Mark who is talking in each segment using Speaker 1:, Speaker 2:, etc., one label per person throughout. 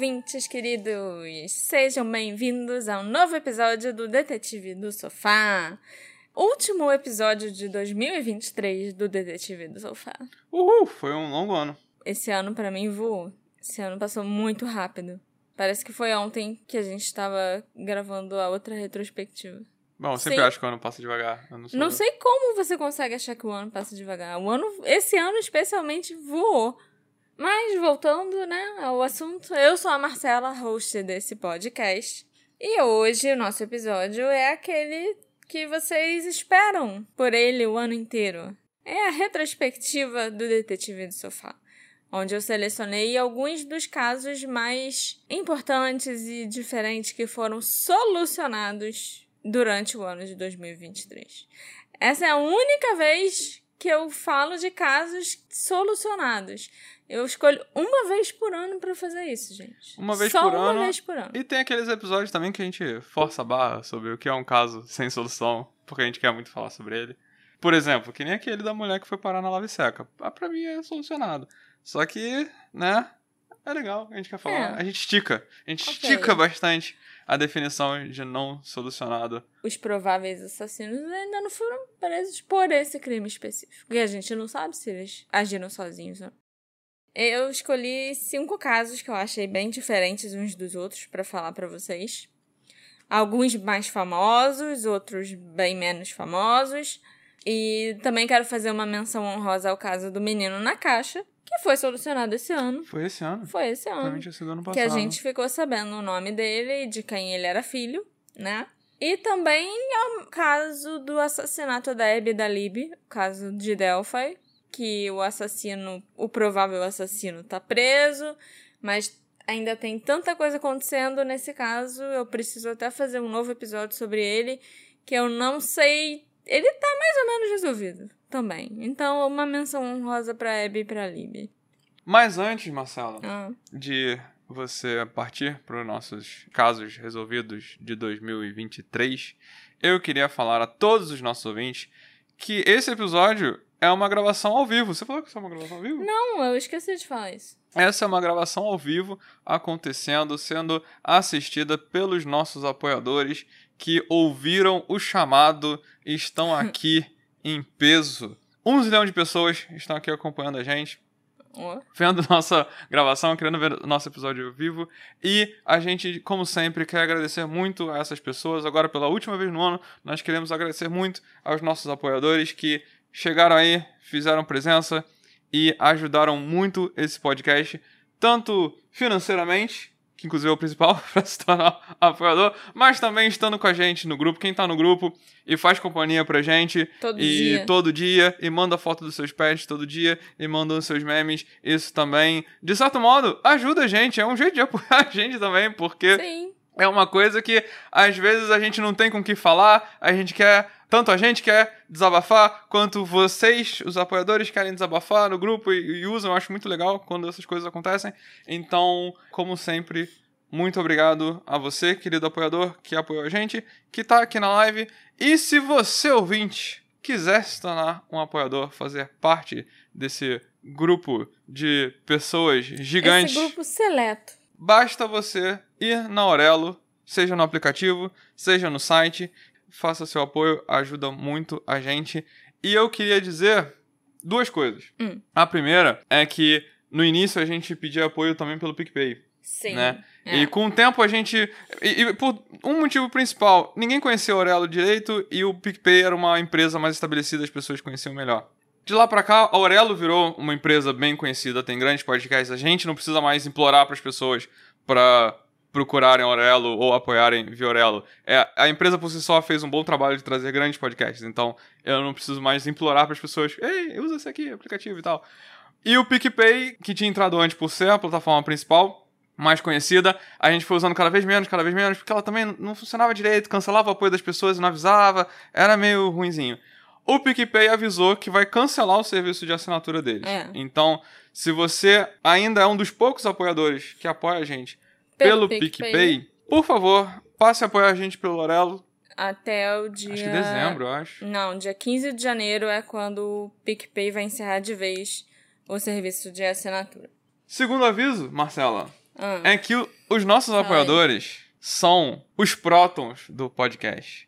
Speaker 1: Ouvintes queridos! Sejam bem-vindos a um novo episódio do Detetive do Sofá. Último episódio de 2023 do Detetive do Sofá.
Speaker 2: Uhul, foi um longo ano.
Speaker 1: Esse ano para mim voou. Esse ano passou muito rápido. Parece que foi ontem que a gente estava gravando a outra retrospectiva.
Speaker 2: Bom, eu sempre
Speaker 1: Sim.
Speaker 2: acho que o ano passa devagar. Não,
Speaker 1: Não sei como você consegue achar que o ano passa devagar. O ano, esse ano especialmente voou. Mas voltando, né, ao assunto, eu sou a Marcela, host desse podcast. E hoje o nosso episódio é aquele que vocês esperam por ele o ano inteiro. É a retrospectiva do Detetive do Sofá, onde eu selecionei alguns dos casos mais importantes e diferentes que foram solucionados durante o ano de 2023. Essa é a única vez que eu falo de casos solucionados. Eu escolho uma vez por ano pra fazer isso, gente.
Speaker 2: Uma vez
Speaker 1: Só
Speaker 2: por
Speaker 1: uma
Speaker 2: ano.
Speaker 1: vez por ano.
Speaker 2: E tem aqueles episódios também que a gente força a barra sobre o que é um caso sem solução, porque a gente quer muito falar sobre ele. Por exemplo, que nem aquele da mulher que foi parar na lave seca. Ah, pra mim é solucionado. Só que, né, é legal, a gente quer falar.
Speaker 1: É.
Speaker 2: A gente estica. A gente
Speaker 1: Ok.
Speaker 2: estica bastante a definição de não solucionado.
Speaker 1: Os prováveis assassinos ainda não foram presos por esse crime específico. E a gente não sabe se eles agiram sozinhos ou não. Eu escolhi cinco casos que eu achei bem diferentes uns dos outros pra falar pra vocês. Alguns mais famosos, outros bem menos famosos. E também quero fazer uma menção honrosa ao caso do menino na caixa, que foi solucionado esse ano.
Speaker 2: Foi esse ano.
Speaker 1: Foi esse ano
Speaker 2: Provavelmente tinha sido ano passado.
Speaker 1: que a gente ficou sabendo o nome dele e de quem ele era filho, né? E também é o caso do assassinato da Abby da Lib, o caso de Delphi, que o assassino, o provável assassino tá preso, mas ainda tem tanta coisa acontecendo nesse caso, eu preciso até fazer um novo episódio sobre ele, que eu não sei, ele tá mais ou menos resolvido também. Então, uma menção honrosa pra Abby e pra Lib.
Speaker 2: Mas antes, Marcela,
Speaker 1: Ah.
Speaker 2: de você partir para os nossos casos resolvidos de 2023, eu queria falar a todos os nossos ouvintes que esse episódio é uma gravação ao vivo. Você falou que isso é uma gravação ao vivo?
Speaker 1: Não, eu esqueci de falar isso.
Speaker 2: Essa é uma gravação ao vivo acontecendo, sendo assistida pelos nossos apoiadores que ouviram o chamado e estão aqui em peso. Um zilhão de pessoas estão aqui acompanhando a gente
Speaker 1: Ó.
Speaker 2: vendo nossa gravação, querendo ver nosso episódio ao vivo. E a gente, como sempre, quer agradecer muito a essas pessoas. Agora, pela última vez no ano, nós queremos agradecer muito aos nossos apoiadores que chegaram aí, fizeram presença e ajudaram muito esse podcast, tanto financeiramente, que inclusive é o principal para se tornar apoiador, mas também estando com a gente no grupo. Quem tá no grupo e faz companhia pra gente
Speaker 1: Todo
Speaker 2: e
Speaker 1: dia.
Speaker 2: todo dia e manda foto dos seus pets todo dia e manda os seus memes. Isso também, de certo modo, ajuda a gente. É um jeito de apoiar a gente também, porque
Speaker 1: Sim.
Speaker 2: é uma coisa que às vezes a gente não tem com o que falar, a gente quer. Tanto a gente quer desabafar, quanto vocês, os apoiadores, querem desabafar no grupo e, e usam. Eu acho muito legal quando essas coisas acontecem. Então, como sempre, muito obrigado a você, querido apoiador, que apoiou a gente, que tá aqui na live. E se você, ouvinte, quiser se tornar um apoiador, fazer parte desse grupo de pessoas gigantes
Speaker 1: Esse grupo seleto.
Speaker 2: basta você ir na Aurelo, seja no aplicativo, seja no site, faça seu apoio, ajuda muito a gente. E eu queria dizer duas coisas.
Speaker 1: Hum.
Speaker 2: A primeira é que no início a gente pedia apoio também pelo PicPay,
Speaker 1: Sim.
Speaker 2: né?
Speaker 1: É.
Speaker 2: E com o tempo a gente. E, e por um motivo principal, ninguém conhecia a Aurelo direito e o PicPay era uma empresa mais estabelecida, as pessoas conheciam melhor. De lá pra cá, a Aurelo virou uma empresa bem conhecida, tem grandes podcasts. A gente não precisa mais implorar para as pessoas para procurarem a Aurelo ou apoiarem via Aurelo. É, a empresa por si só fez um bom trabalho de trazer grandes podcasts, então eu não preciso mais implorar para as pessoas, ei, usa esse aqui, aplicativo e tal. E o PicPay, que tinha entrado antes por ser a plataforma principal, mais conhecida, a gente foi usando cada vez menos, cada vez menos, porque ela também não funcionava direito, cancelava o apoio das pessoas e não avisava, era meio ruinzinho. O PicPay avisou que vai cancelar o serviço de assinatura deles.
Speaker 1: É.
Speaker 2: Então, se você ainda é um dos poucos apoiadores que apoia a gente pelo, PicPay, por favor, passe a apoiar a gente pelo Lorelo.
Speaker 1: Até o dia.
Speaker 2: Acho que dezembro, eu acho.
Speaker 1: Não, dia 15 de janeiro é quando o PicPay vai encerrar de vez o serviço de assinatura.
Speaker 2: Segundo aviso, Marcela,
Speaker 1: Ah,
Speaker 2: é que os nossos
Speaker 1: aí.
Speaker 2: apoiadores são os prótons do podcast.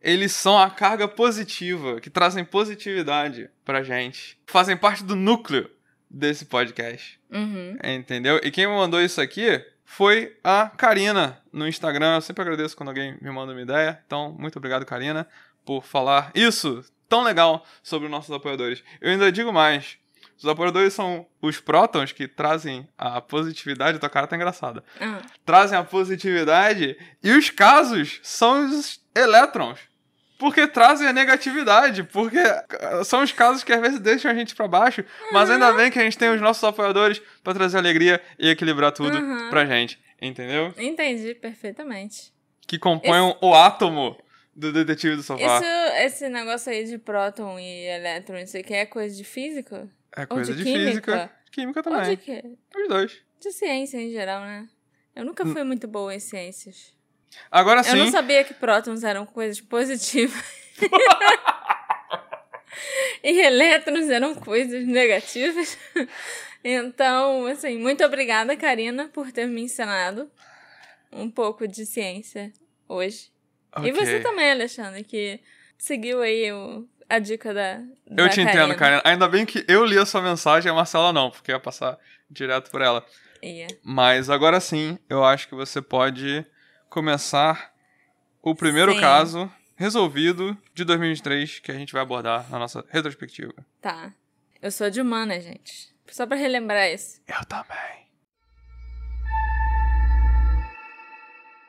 Speaker 2: Eles são a carga positiva, que trazem positividade pra gente. Fazem parte do núcleo desse podcast.
Speaker 1: uhum.
Speaker 2: Entendeu? E quem me mandou isso aqui foi a Karina no Instagram. Eu sempre agradeço quando alguém me manda uma ideia. Então, muito obrigado, Karina, por falar isso tão legal sobre os nossos apoiadores. Eu ainda digo mais. Os apoiadores são os prótons que trazem a positividade. Tua cara tá engraçada.
Speaker 1: Ah,
Speaker 2: Trazem a positividade. E os casos são os elétrons. Porque trazem a negatividade. Porque eh, são os casos que às vezes deixam a gente pra baixo. Mas ainda bem que a gente tem os nossos apoiadores pra trazer alegria e equilibrar tudo
Speaker 1: Uhum.
Speaker 2: pra gente. Entendeu?
Speaker 1: entendi perfeitamente.
Speaker 2: Que compõem o átomo do detetive do sofá.
Speaker 1: Isso, esse negócio aí de próton e elétron, isso aqui é coisa de física?
Speaker 2: É coisa
Speaker 1: de
Speaker 2: de, física.
Speaker 1: química?
Speaker 2: Química
Speaker 1: Ou de
Speaker 2: também.
Speaker 1: quê?
Speaker 2: Os dois.
Speaker 1: De ciência em geral, né? Eu nunca fui muito boa em ciências.
Speaker 2: Agora
Speaker 1: Eu não
Speaker 2: sim.
Speaker 1: sabia que prótons eram coisas positivas. e elétrons eram coisas negativas. Então, assim, muito obrigada, Karina, por ter me ensinado um pouco de ciência hoje. E
Speaker 2: Ok.
Speaker 1: você também, Alexandre, que seguiu aí o- a dica da.
Speaker 2: Eu
Speaker 1: da
Speaker 2: te entendo, Karina. Ainda bem que eu li a sua mensagem e a Marcela não, porque ia passar direto por ela.
Speaker 1: Ia.
Speaker 2: Mas agora sim, eu acho que você pode começar o primeiro
Speaker 1: Sim.
Speaker 2: caso resolvido de 2023 que a gente vai abordar na nossa retrospectiva.
Speaker 1: Tá. Eu sou de humana, gente. Só pra relembrar isso.
Speaker 2: Eu também.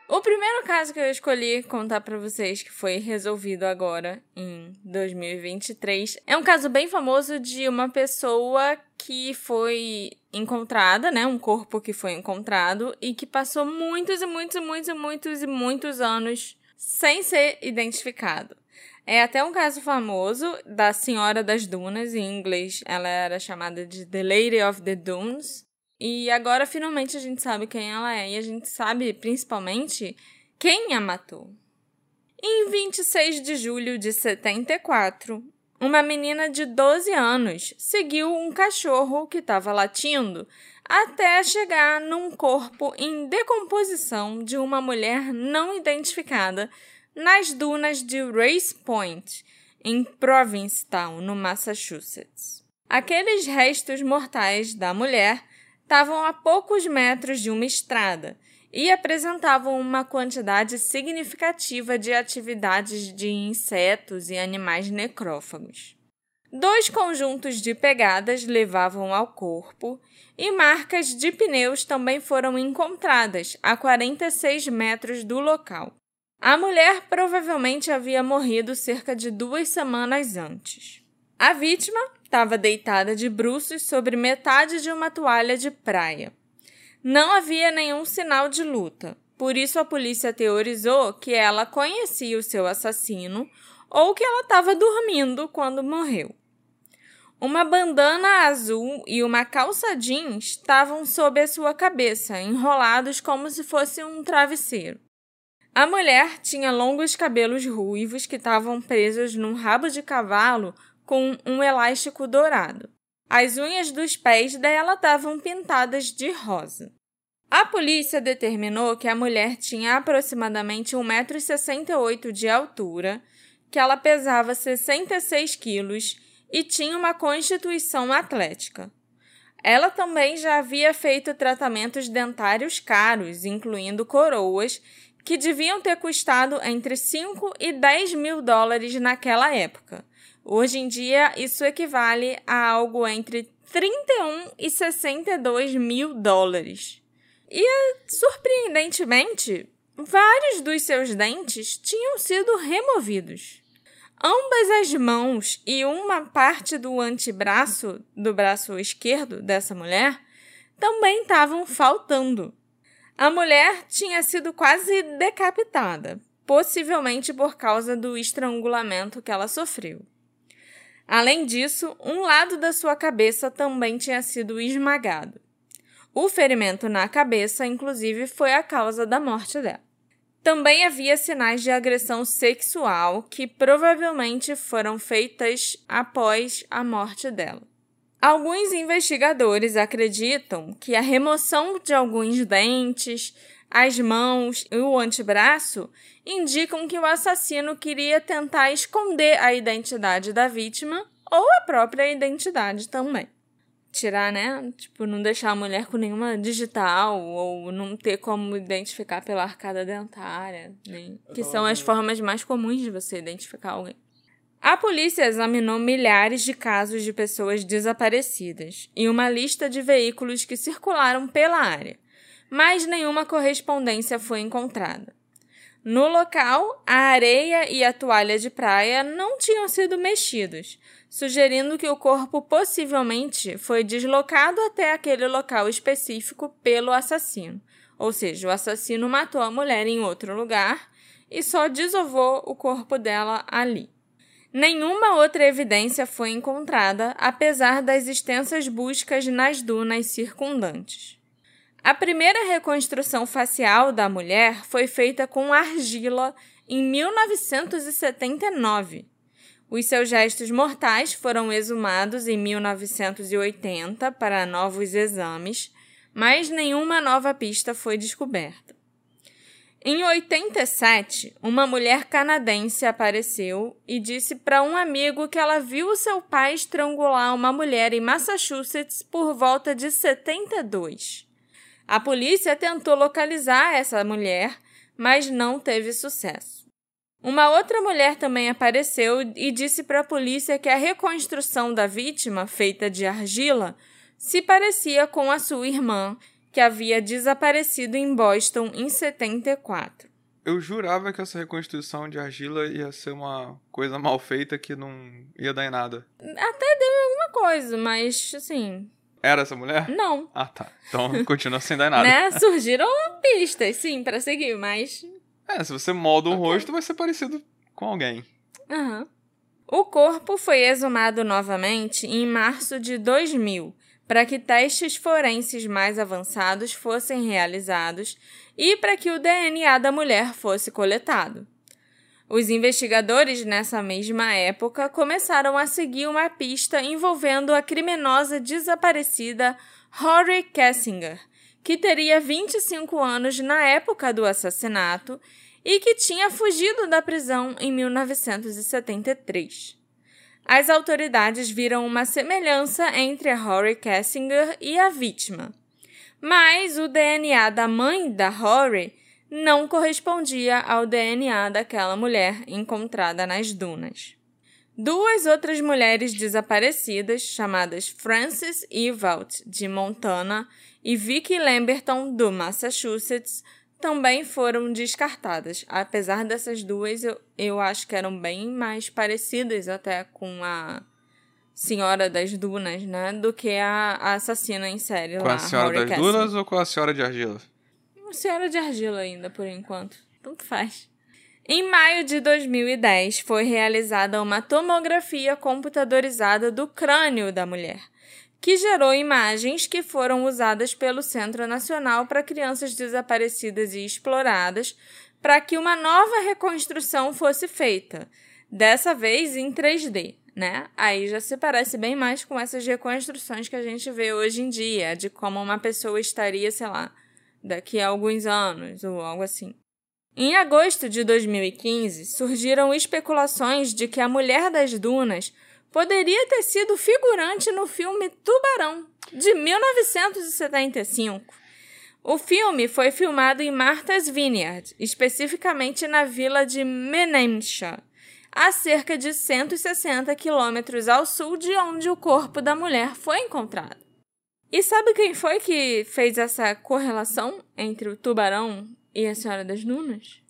Speaker 1: O primeiro caso que eu escolhi contar pra vocês, que foi resolvido agora em 2023, é um caso bem famoso de uma pessoa que foi encontrada, né? Um corpo que foi encontrado e que passou muitos e muitos e muitos e muitos e muitos anos sem ser identificado. É até um caso famoso da Senhora das Dunas, em inglês ela era chamada de The Lady of the Dunes. E agora finalmente a gente sabe quem ela é e a gente sabe principalmente quem a matou. Em 26 de julho de 74, uma menina de 12 anos seguiu um cachorro que estava latindo até chegar num corpo em decomposição de uma mulher não identificada nas dunas de Race Point, em Provincetown, no Massachusetts. Aqueles restos mortais da mulher estavam a poucos metros de uma estrada e apresentavam uma quantidade significativa de atividades de insetos e animais necrófagos. Dois conjuntos de pegadas levavam ao corpo e marcas de pneus também foram encontradas a 46 metros do local. A mulher provavelmente havia morrido cerca de duas semanas antes. A vítima estava deitada de bruços sobre metade de uma toalha de praia. Não havia nenhum sinal de luta, por isso a polícia teorizou que ela conhecia o seu assassino ou que ela estava dormindo quando morreu. Uma bandana azul e uma calça jeans estavam sob a sua cabeça, enrolados como se fosse um travesseiro. A mulher tinha longos cabelos ruivos que estavam presos num rabo de cavalo com um elástico dourado. As unhas dos pés dela estavam pintadas de rosa. A polícia determinou que a mulher tinha aproximadamente 1,68m de altura, que ela pesava 66 quilos e tinha uma constituição atlética. Ela também já havia feito tratamentos dentários caros, incluindo coroas, que deviam ter custado entre 5 e 10 mil dólares naquela época. Hoje em dia, isso equivale a algo entre 31 e 62 mil dólares. E, surpreendentemente, vários dos seus dentes tinham sido removidos. Ambas as mãos e uma parte do antebraço, do braço esquerdo dessa mulher, também estavam faltando. A mulher tinha sido quase decapitada, possivelmente por causa do estrangulamento que ela sofreu. Além disso, um lado da sua cabeça também tinha sido esmagado. O ferimento na cabeça, inclusive, foi a causa da morte dela. Também havia sinais de agressão sexual que provavelmente foram feitas após a morte dela. Alguns investigadores acreditam que a remoção de alguns dentes, as mãos e o antebraço indicam que o assassino queria tentar esconder a identidade da vítima ou a própria identidade também. Tirar, né? Tipo, não deixar a mulher com nenhuma digital ou não ter como identificar pela arcada dentária, né? que são as formas mais comuns de você identificar alguém. A polícia examinou milhares de casos de pessoas desaparecidas e uma lista de veículos que circularam pela área, mas nenhuma correspondência foi encontrada. No local, a areia e a toalha de praia não tinham sido mexidos, sugerindo que o corpo possivelmente foi deslocado até aquele local específico pelo assassino. Ou seja, o assassino matou a mulher em outro lugar e só desovou o corpo dela ali. Nenhuma outra evidência foi encontrada, apesar das extensas buscas nas dunas circundantes. A primeira reconstrução facial da mulher foi feita com argila em 1979. Os seus gestos mortais foram exumados em 1980 para novos exames, mas nenhuma nova pista foi descoberta. Em 87, uma mulher canadense apareceu e disse para um amigo que ela viu seu pai estrangular uma mulher em Massachusetts por volta de 72. A polícia tentou localizar essa mulher, mas não teve sucesso. Uma outra mulher também apareceu e disse para a polícia que a reconstrução da vítima, feita de argila, se parecia com a sua irmã que havia desaparecido em Boston em 74.
Speaker 2: Eu jurava que essa reconstrução de argila ia ser uma coisa mal feita que não ia dar em nada.
Speaker 1: Até deu alguma coisa, mas assim.
Speaker 2: Era essa mulher?
Speaker 1: Não.
Speaker 2: Ah, tá. Então continua sem dar nada.
Speaker 1: né? Surgiram pistas, sim, para seguir, mas.
Speaker 2: É, se você molda um okay. rosto, vai ser parecido com alguém.
Speaker 1: Aham. Uhum. O corpo foi exumado novamente em março de 2000 para que testes forenses mais avançados fossem realizados e para que o DNA da mulher fosse coletado. Os investigadores, nessa mesma época, começaram a seguir uma pista envolvendo a criminosa desaparecida Rory Kessinger, que teria 25 anos na época do assassinato e que tinha fugido da prisão em 1973 as autoridades viram uma semelhança entre a Rory Kessinger e a vítima. Mas o DNA da mãe da Rory não correspondia ao DNA daquela mulher encontrada nas dunas. Duas outras mulheres desaparecidas, chamadas Frances Ewald, de Montana, e Vicky Lamberton, do Massachusetts, também foram descartadas. Apesar dessas duas, eu, eu acho que eram bem mais parecidas até com a Senhora das Dunas, né? Do que a, a assassina em série
Speaker 2: com
Speaker 1: lá.
Speaker 2: Com a Senhora
Speaker 1: Rory
Speaker 2: das Dunas ou com a Senhora de Argila?
Speaker 1: Senhora de Argila ainda, por enquanto. Tanto faz. Em maio de 2010, foi realizada uma tomografia computadorizada do crânio da mulher que gerou imagens que foram usadas pelo Centro Nacional para Crianças Desaparecidas e Exploradas para que uma nova reconstrução fosse feita, dessa vez em 3D. Né? Aí já se parece bem mais com essas reconstruções que a gente vê hoje em dia, de como uma pessoa estaria, sei lá, daqui a alguns anos ou algo assim. Em agosto de 2015, surgiram especulações de que a Mulher das Dunas poderia ter sido figurante no filme Tubarão, de 1975. O filme foi filmado em Martha's Vineyard, especificamente na vila de Menemsha, a cerca de 160 quilômetros ao sul de onde o corpo da mulher foi encontrado. E sabe quem foi que fez essa correlação entre o tubarão e a Senhora das Dunas?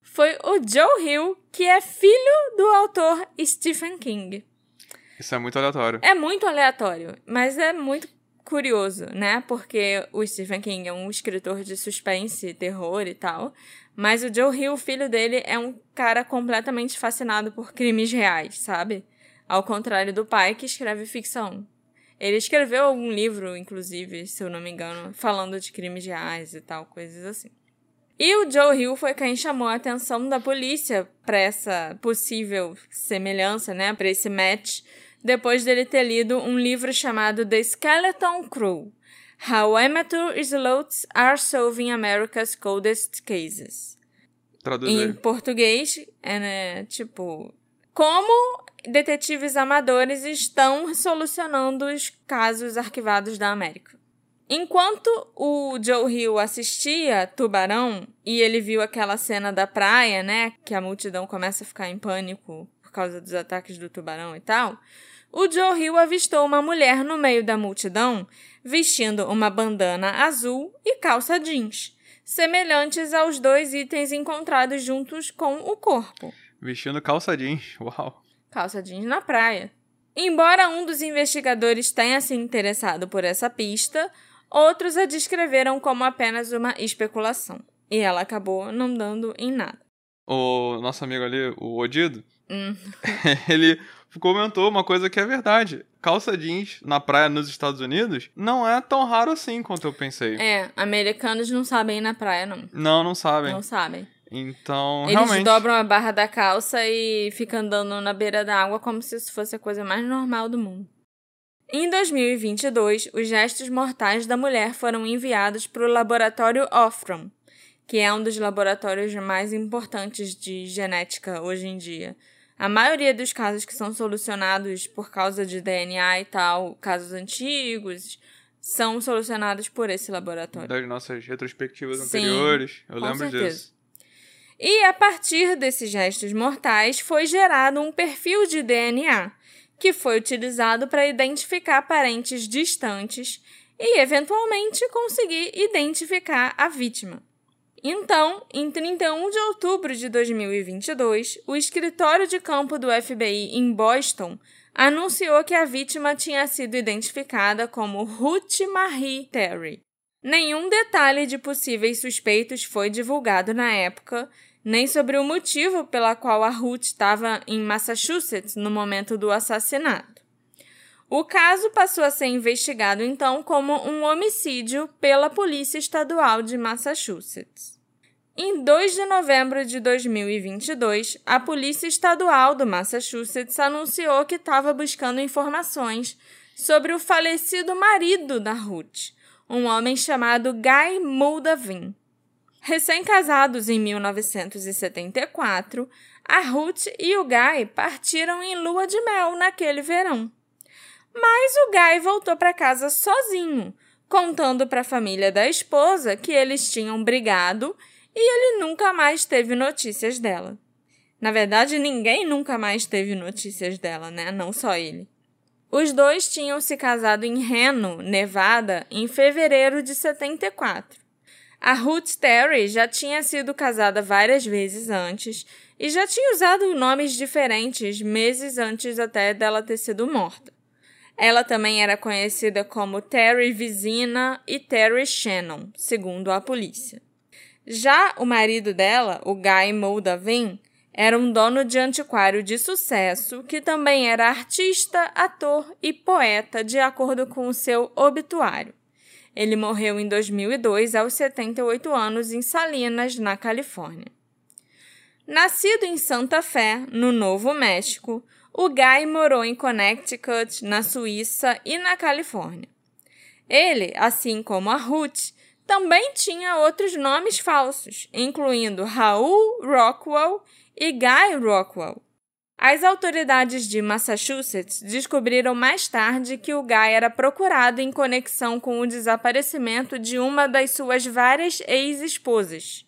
Speaker 1: Foi o Joe Hill, que é filho do autor Stephen King.
Speaker 2: Isso é muito aleatório.
Speaker 1: É muito aleatório, mas é muito curioso, né? Porque o Stephen King é um escritor de suspense, terror e tal. Mas o Joe Hill, o filho dele, é um cara completamente fascinado por crimes reais, sabe? Ao contrário do pai que escreve ficção. Ele escreveu algum livro, inclusive, se eu não me engano, falando de crimes reais e tal, coisas assim. E o Joe Hill foi quem chamou a atenção da polícia para essa possível semelhança, né, para esse match depois dele ter lido um livro chamado The Skeleton Crew How Amateur Sleuths Are Solving America's Coldest Cases.
Speaker 2: Traduzir.
Speaker 1: Em português, é né, tipo. Como detetives amadores estão solucionando os casos arquivados da América. Enquanto o Joe Hill assistia Tubarão e ele viu aquela cena da praia, né, que a multidão começa a ficar em pânico por causa dos ataques do tubarão e tal, o Joe Hill avistou uma mulher no meio da multidão vestindo uma bandana azul e calça jeans, semelhantes aos dois itens encontrados juntos com o corpo.
Speaker 2: Vestindo calça jeans, uau.
Speaker 1: Calça jeans na praia. Embora um dos investigadores tenha se interessado por essa pista, outros a descreveram como apenas uma especulação. E ela acabou não dando em nada.
Speaker 2: O nosso amigo ali, o Odido,
Speaker 1: Hum.
Speaker 2: ele comentou uma coisa que é verdade. Calça jeans na praia nos Estados Unidos não é tão raro assim quanto eu pensei.
Speaker 1: É, americanos não sabem ir na praia, não.
Speaker 2: Não, não sabem.
Speaker 1: Não sabem.
Speaker 2: Então,
Speaker 1: Eles
Speaker 2: realmente.
Speaker 1: dobram a barra da calça e ficam andando na beira da água como se isso fosse a coisa mais normal do mundo. Em 2022, os gestos mortais da mulher foram enviados para o laboratório Ophron, que é um dos laboratórios mais importantes de genética hoje em dia. A maioria dos casos que são solucionados por causa de DNA e tal, casos antigos, são solucionados por esse laboratório.
Speaker 2: Das nossas retrospectivas
Speaker 1: Sim,
Speaker 2: anteriores. Eu lembro
Speaker 1: certeza.
Speaker 2: disso.
Speaker 1: E a partir desses gestos mortais foi gerado um perfil de DNA, que foi utilizado para identificar parentes distantes e, eventualmente, conseguir identificar a vítima. Então, em 31 de outubro de 2022, o escritório de campo do FBI em Boston anunciou que a vítima tinha sido identificada como Ruth Marie Terry. Nenhum detalhe de possíveis suspeitos foi divulgado na época, nem sobre o motivo pela qual a Ruth estava em Massachusetts no momento do assassinato. O caso passou a ser investigado então como um homicídio pela Polícia Estadual de Massachusetts. Em 2 de novembro de 2022, a Polícia Estadual do Massachusetts anunciou que estava buscando informações sobre o falecido marido da Ruth, um homem chamado Guy Moldavin. Recém-casados em 1974, a Ruth e o Guy partiram em lua de mel naquele verão. Mas o Guy voltou para casa sozinho, contando para a família da esposa que eles tinham brigado e ele nunca mais teve notícias dela. Na verdade, ninguém nunca mais teve notícias dela, né? Não só ele. Os dois tinham se casado em Reno, Nevada, em fevereiro de 74. A Ruth Terry já tinha sido casada várias vezes antes e já tinha usado nomes diferentes meses antes até dela ter sido morta. Ela também era conhecida como Terry Vizina e Terry Shannon, segundo a polícia. Já o marido dela, o Guy Moldavin, era um dono de antiquário de sucesso que também era artista, ator e poeta, de acordo com o seu obituário. Ele morreu em 2002 aos 78 anos em Salinas, na Califórnia. Nascido em Santa Fé, no Novo México, o Guy morou em Connecticut, na Suíça e na Califórnia. Ele, assim como a Ruth, também tinha outros nomes falsos, incluindo Raul Rockwell e Guy Rockwell. As autoridades de Massachusetts descobriram mais tarde que o Guy era procurado em conexão com o desaparecimento de uma das suas várias ex-esposas,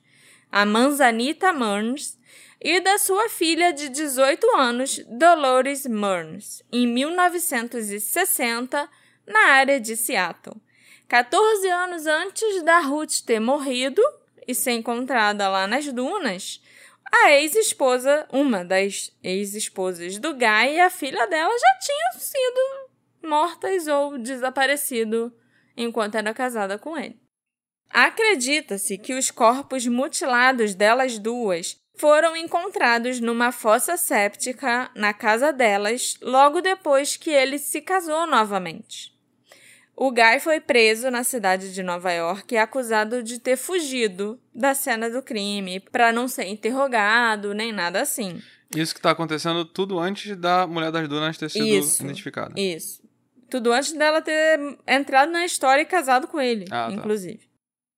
Speaker 1: a Manzanita Murns, e da sua filha de 18 anos, Dolores Murns, em 1960, na área de Seattle. 14 anos antes da Ruth ter morrido e ser encontrada lá nas dunas, a ex-esposa, uma das ex-esposas do Guy e a filha dela já tinham sido mortas ou desaparecido enquanto era casada com ele. Acredita-se que os corpos mutilados delas duas foram encontrados numa fossa séptica na casa delas logo depois que ele se casou novamente. O Guy foi preso na cidade de Nova York e acusado de ter fugido da cena do crime para não ser interrogado nem nada assim.
Speaker 2: Isso que tá acontecendo tudo antes da Mulher das Dunas ter sido
Speaker 1: Isso.
Speaker 2: identificada.
Speaker 1: Isso. Tudo antes dela ter entrado na história e casado com ele,
Speaker 2: Ah, tá.
Speaker 1: inclusive.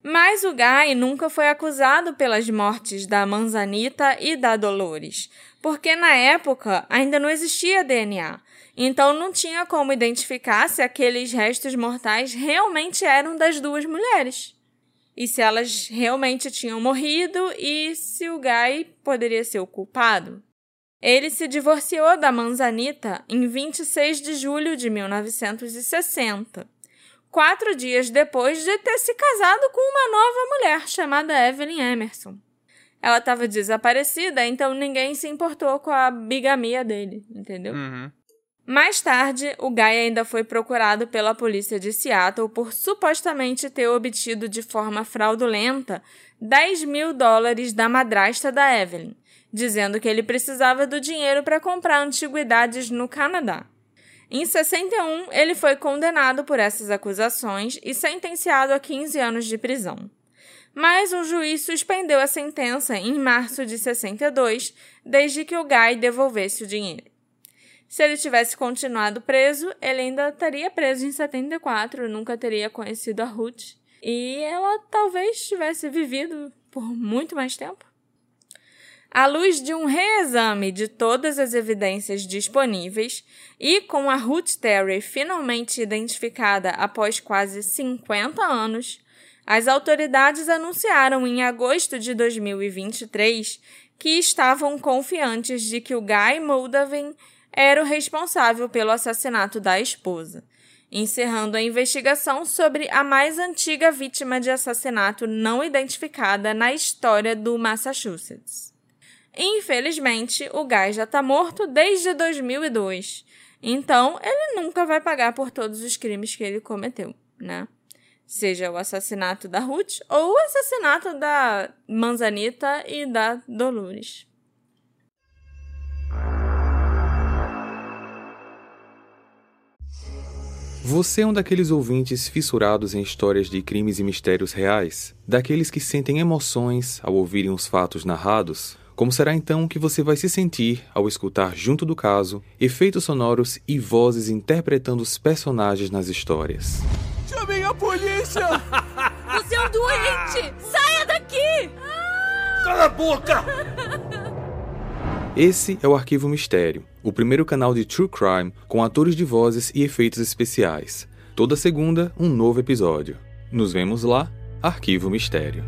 Speaker 1: Mas o Guy nunca foi acusado pelas mortes da Manzanita e da Dolores, porque na época ainda não existia DNA. Então não tinha como identificar se aqueles restos mortais realmente eram das duas mulheres. E se elas realmente tinham morrido e se o Guy poderia ser o culpado. Ele se divorciou da Manzanita em 26 de julho de 1960, quatro dias depois de ter se casado com uma nova mulher chamada Evelyn Emerson. Ela estava desaparecida, então ninguém se importou com a bigamia dele, entendeu?
Speaker 2: Uhum.
Speaker 1: Mais tarde, o Guy ainda foi procurado pela polícia de Seattle por supostamente ter obtido de forma fraudulenta 10 mil dólares da madrasta da Evelyn, dizendo que ele precisava do dinheiro para comprar antiguidades no Canadá. Em 61, ele foi condenado por essas acusações e sentenciado a 15 anos de prisão. Mas um juiz suspendeu a sentença em março de 62, desde que o Guy devolvesse o dinheiro. Se ele tivesse continuado preso, ele ainda estaria preso em 74, nunca teria conhecido a Ruth. E ela talvez tivesse vivido por muito mais tempo. À luz de um reexame de todas as evidências disponíveis e com a Ruth Terry finalmente identificada após quase 50 anos, as autoridades anunciaram em agosto de 2023 que estavam confiantes de que o Guy Moldavin era o responsável pelo assassinato da esposa, encerrando a investigação sobre a mais antiga vítima de assassinato não identificada na história do Massachusetts. Infelizmente, o Guy já está morto desde 2002, então ele nunca vai pagar por todos os crimes que ele cometeu, né? Seja o assassinato da Ruth ou o assassinato da Manzanita e da Dolores.
Speaker 3: Você é um daqueles ouvintes fissurados em histórias de crimes e mistérios reais? Daqueles que sentem emoções ao ouvirem os fatos narrados? Como será então que você vai se sentir ao escutar, junto do caso, efeitos sonoros e vozes interpretando os personagens nas histórias?
Speaker 4: Chamem a polícia!
Speaker 1: Você é um doente! Saia daqui!
Speaker 4: Cala a boca!
Speaker 3: Esse é o Arquivo Mistério, o primeiro canal de True Crime com atores de vozes e efeitos especiais. Toda segunda, um novo episódio. Nos vemos lá, Arquivo Mistério.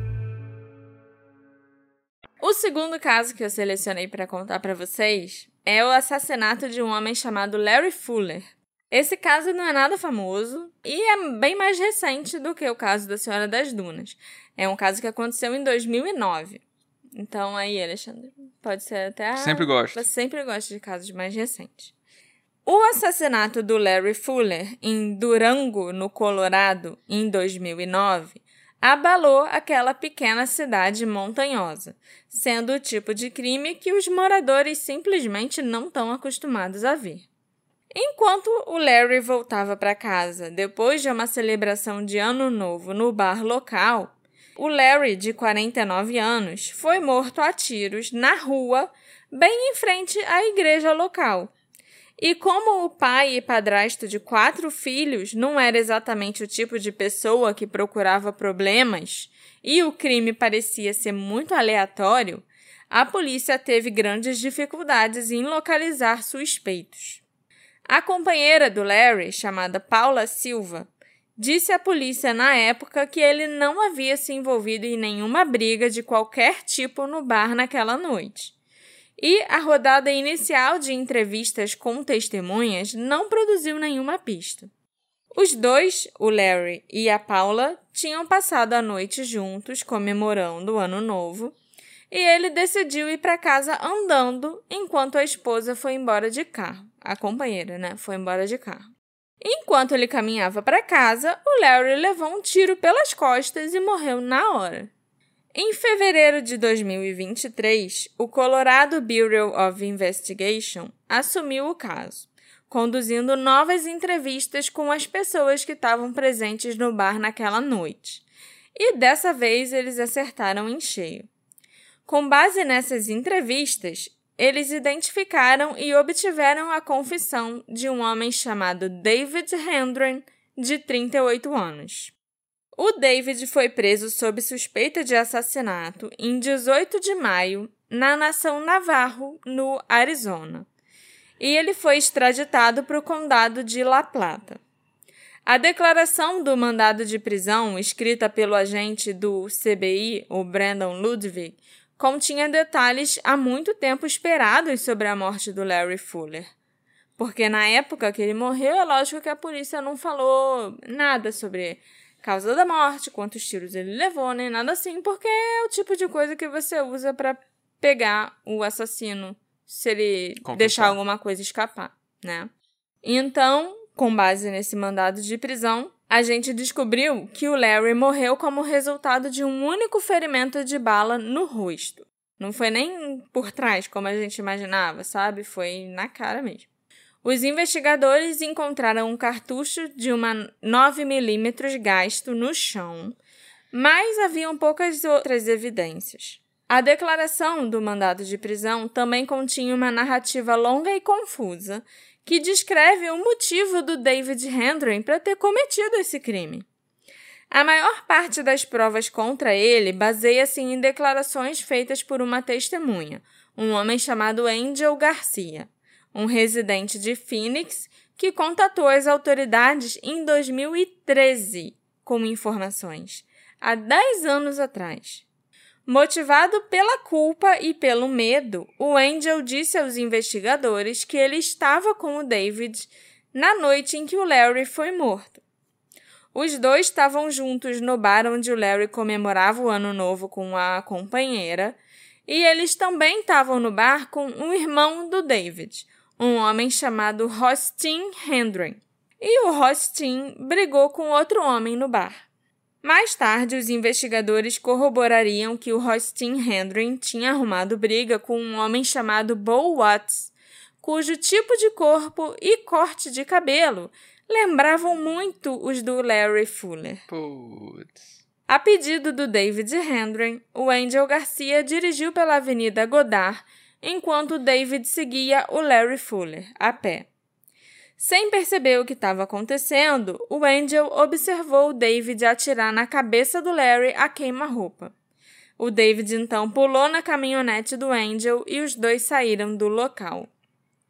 Speaker 1: O segundo caso que eu selecionei para contar para vocês é o assassinato de um homem chamado Larry Fuller. Esse caso não é nada famoso e é bem mais recente do que o caso da Senhora das Dunas. É um caso que aconteceu em 2009. Então aí, Alexandre, pode ser até.
Speaker 2: Sempre gosto.
Speaker 1: Você sempre gosta de casos mais recentes. O assassinato do Larry Fuller em Durango, no Colorado, em 2009, abalou aquela pequena cidade montanhosa, sendo o tipo de crime que os moradores simplesmente não estão acostumados a ver. Enquanto o Larry voltava para casa depois de uma celebração de Ano Novo no bar local, o Larry, de 49 anos, foi morto a tiros na rua, bem em frente à igreja local. E como o pai e padrasto de quatro filhos não era exatamente o tipo de pessoa que procurava problemas e o crime parecia ser muito aleatório, a polícia teve grandes dificuldades em localizar suspeitos. A companheira do Larry, chamada Paula Silva, disse à polícia na época que ele não havia se envolvido em nenhuma briga de qualquer tipo no bar naquela noite. E a rodada inicial de entrevistas com testemunhas não produziu nenhuma pista. Os dois, o Larry e a Paula, tinham passado a noite juntos comemorando o Ano Novo, e ele decidiu ir para casa andando enquanto a esposa foi embora de carro. A companheira, né? Foi embora de carro. Enquanto ele caminhava para casa, o Larry levou um tiro pelas costas e morreu na hora. Em fevereiro de 2023, o Colorado Bureau of Investigation assumiu o caso, conduzindo novas entrevistas com as pessoas que estavam presentes no bar naquela noite. E dessa vez eles acertaram em cheio. Com base nessas entrevistas, eles identificaram e obtiveram a confissão de um homem chamado David Hendren, de 38 anos. O David foi preso sob suspeita de assassinato em 18 de maio na nação Navarro, no Arizona, e ele foi extraditado para o condado de La Plata. A declaração do mandado de prisão, escrita pelo agente do CBI, o Brandon Ludwig, continha detalhes há muito tempo esperados sobre a morte do Larry Fuller. Porque na época que ele morreu, é lógico que a polícia não falou nada sobre causa da morte, quantos tiros ele levou, nem nada assim, porque é o tipo de coisa que você usa para pegar o assassino se ele deixar alguma coisa escapar, né? Então, com base nesse mandado de prisão, a gente descobriu que o Larry morreu como resultado de um único ferimento de bala no rosto. Não foi nem por trás, como a gente imaginava, sabe? Foi na cara mesmo. Os investigadores encontraram um cartucho de uma 9mm gasto no chão, mas haviam poucas outras evidências. A declaração do mandado de prisão também continha uma narrativa longa e confusa que descreve o motivo do David Hendren para ter cometido esse crime. A maior parte das provas contra ele baseia-se em declarações feitas por uma testemunha, um homem chamado Angel Garcia, um residente de Phoenix que contatou as autoridades em 2013 com informações, há 10 anos atrás. Motivado pela culpa e pelo medo, o Angel disse aos investigadores que ele estava com o David na noite em que o Larry foi morto. Os dois estavam juntos no bar onde o Larry comemorava o ano novo com a companheira, e eles também estavam no bar com o irmão do David, um homem chamado Rostin Hendren. E o Rostin brigou com outro homem no bar. Mais tarde, os investigadores corroborariam que o Rostin Hendren tinha arrumado briga com um homem chamado Bo Watts, cujo tipo de corpo e corte de cabelo lembravam muito os do Larry Fuller.
Speaker 2: Putz.
Speaker 1: A pedido do David Hendren, o Angel Garcia dirigiu pela Avenida Godard enquanto David seguia o Larry Fuller a pé. Sem perceber o que estava acontecendo, o Angel observou o David atirar na cabeça do Larry a queima-roupa. O David então pulou na caminhonete do Angel e os dois saíram do local.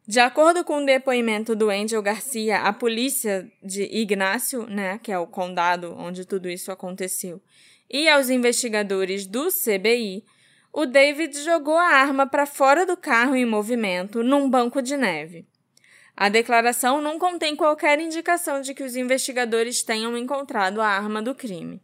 Speaker 1: De acordo com o depoimento do Angel Garcia, a polícia de Ignácio, né, que é o condado onde tudo isso aconteceu, e aos investigadores do CBI, o David jogou a arma para fora do carro em movimento num banco de neve. A declaração não contém qualquer indicação de que os investigadores tenham encontrado a arma do crime.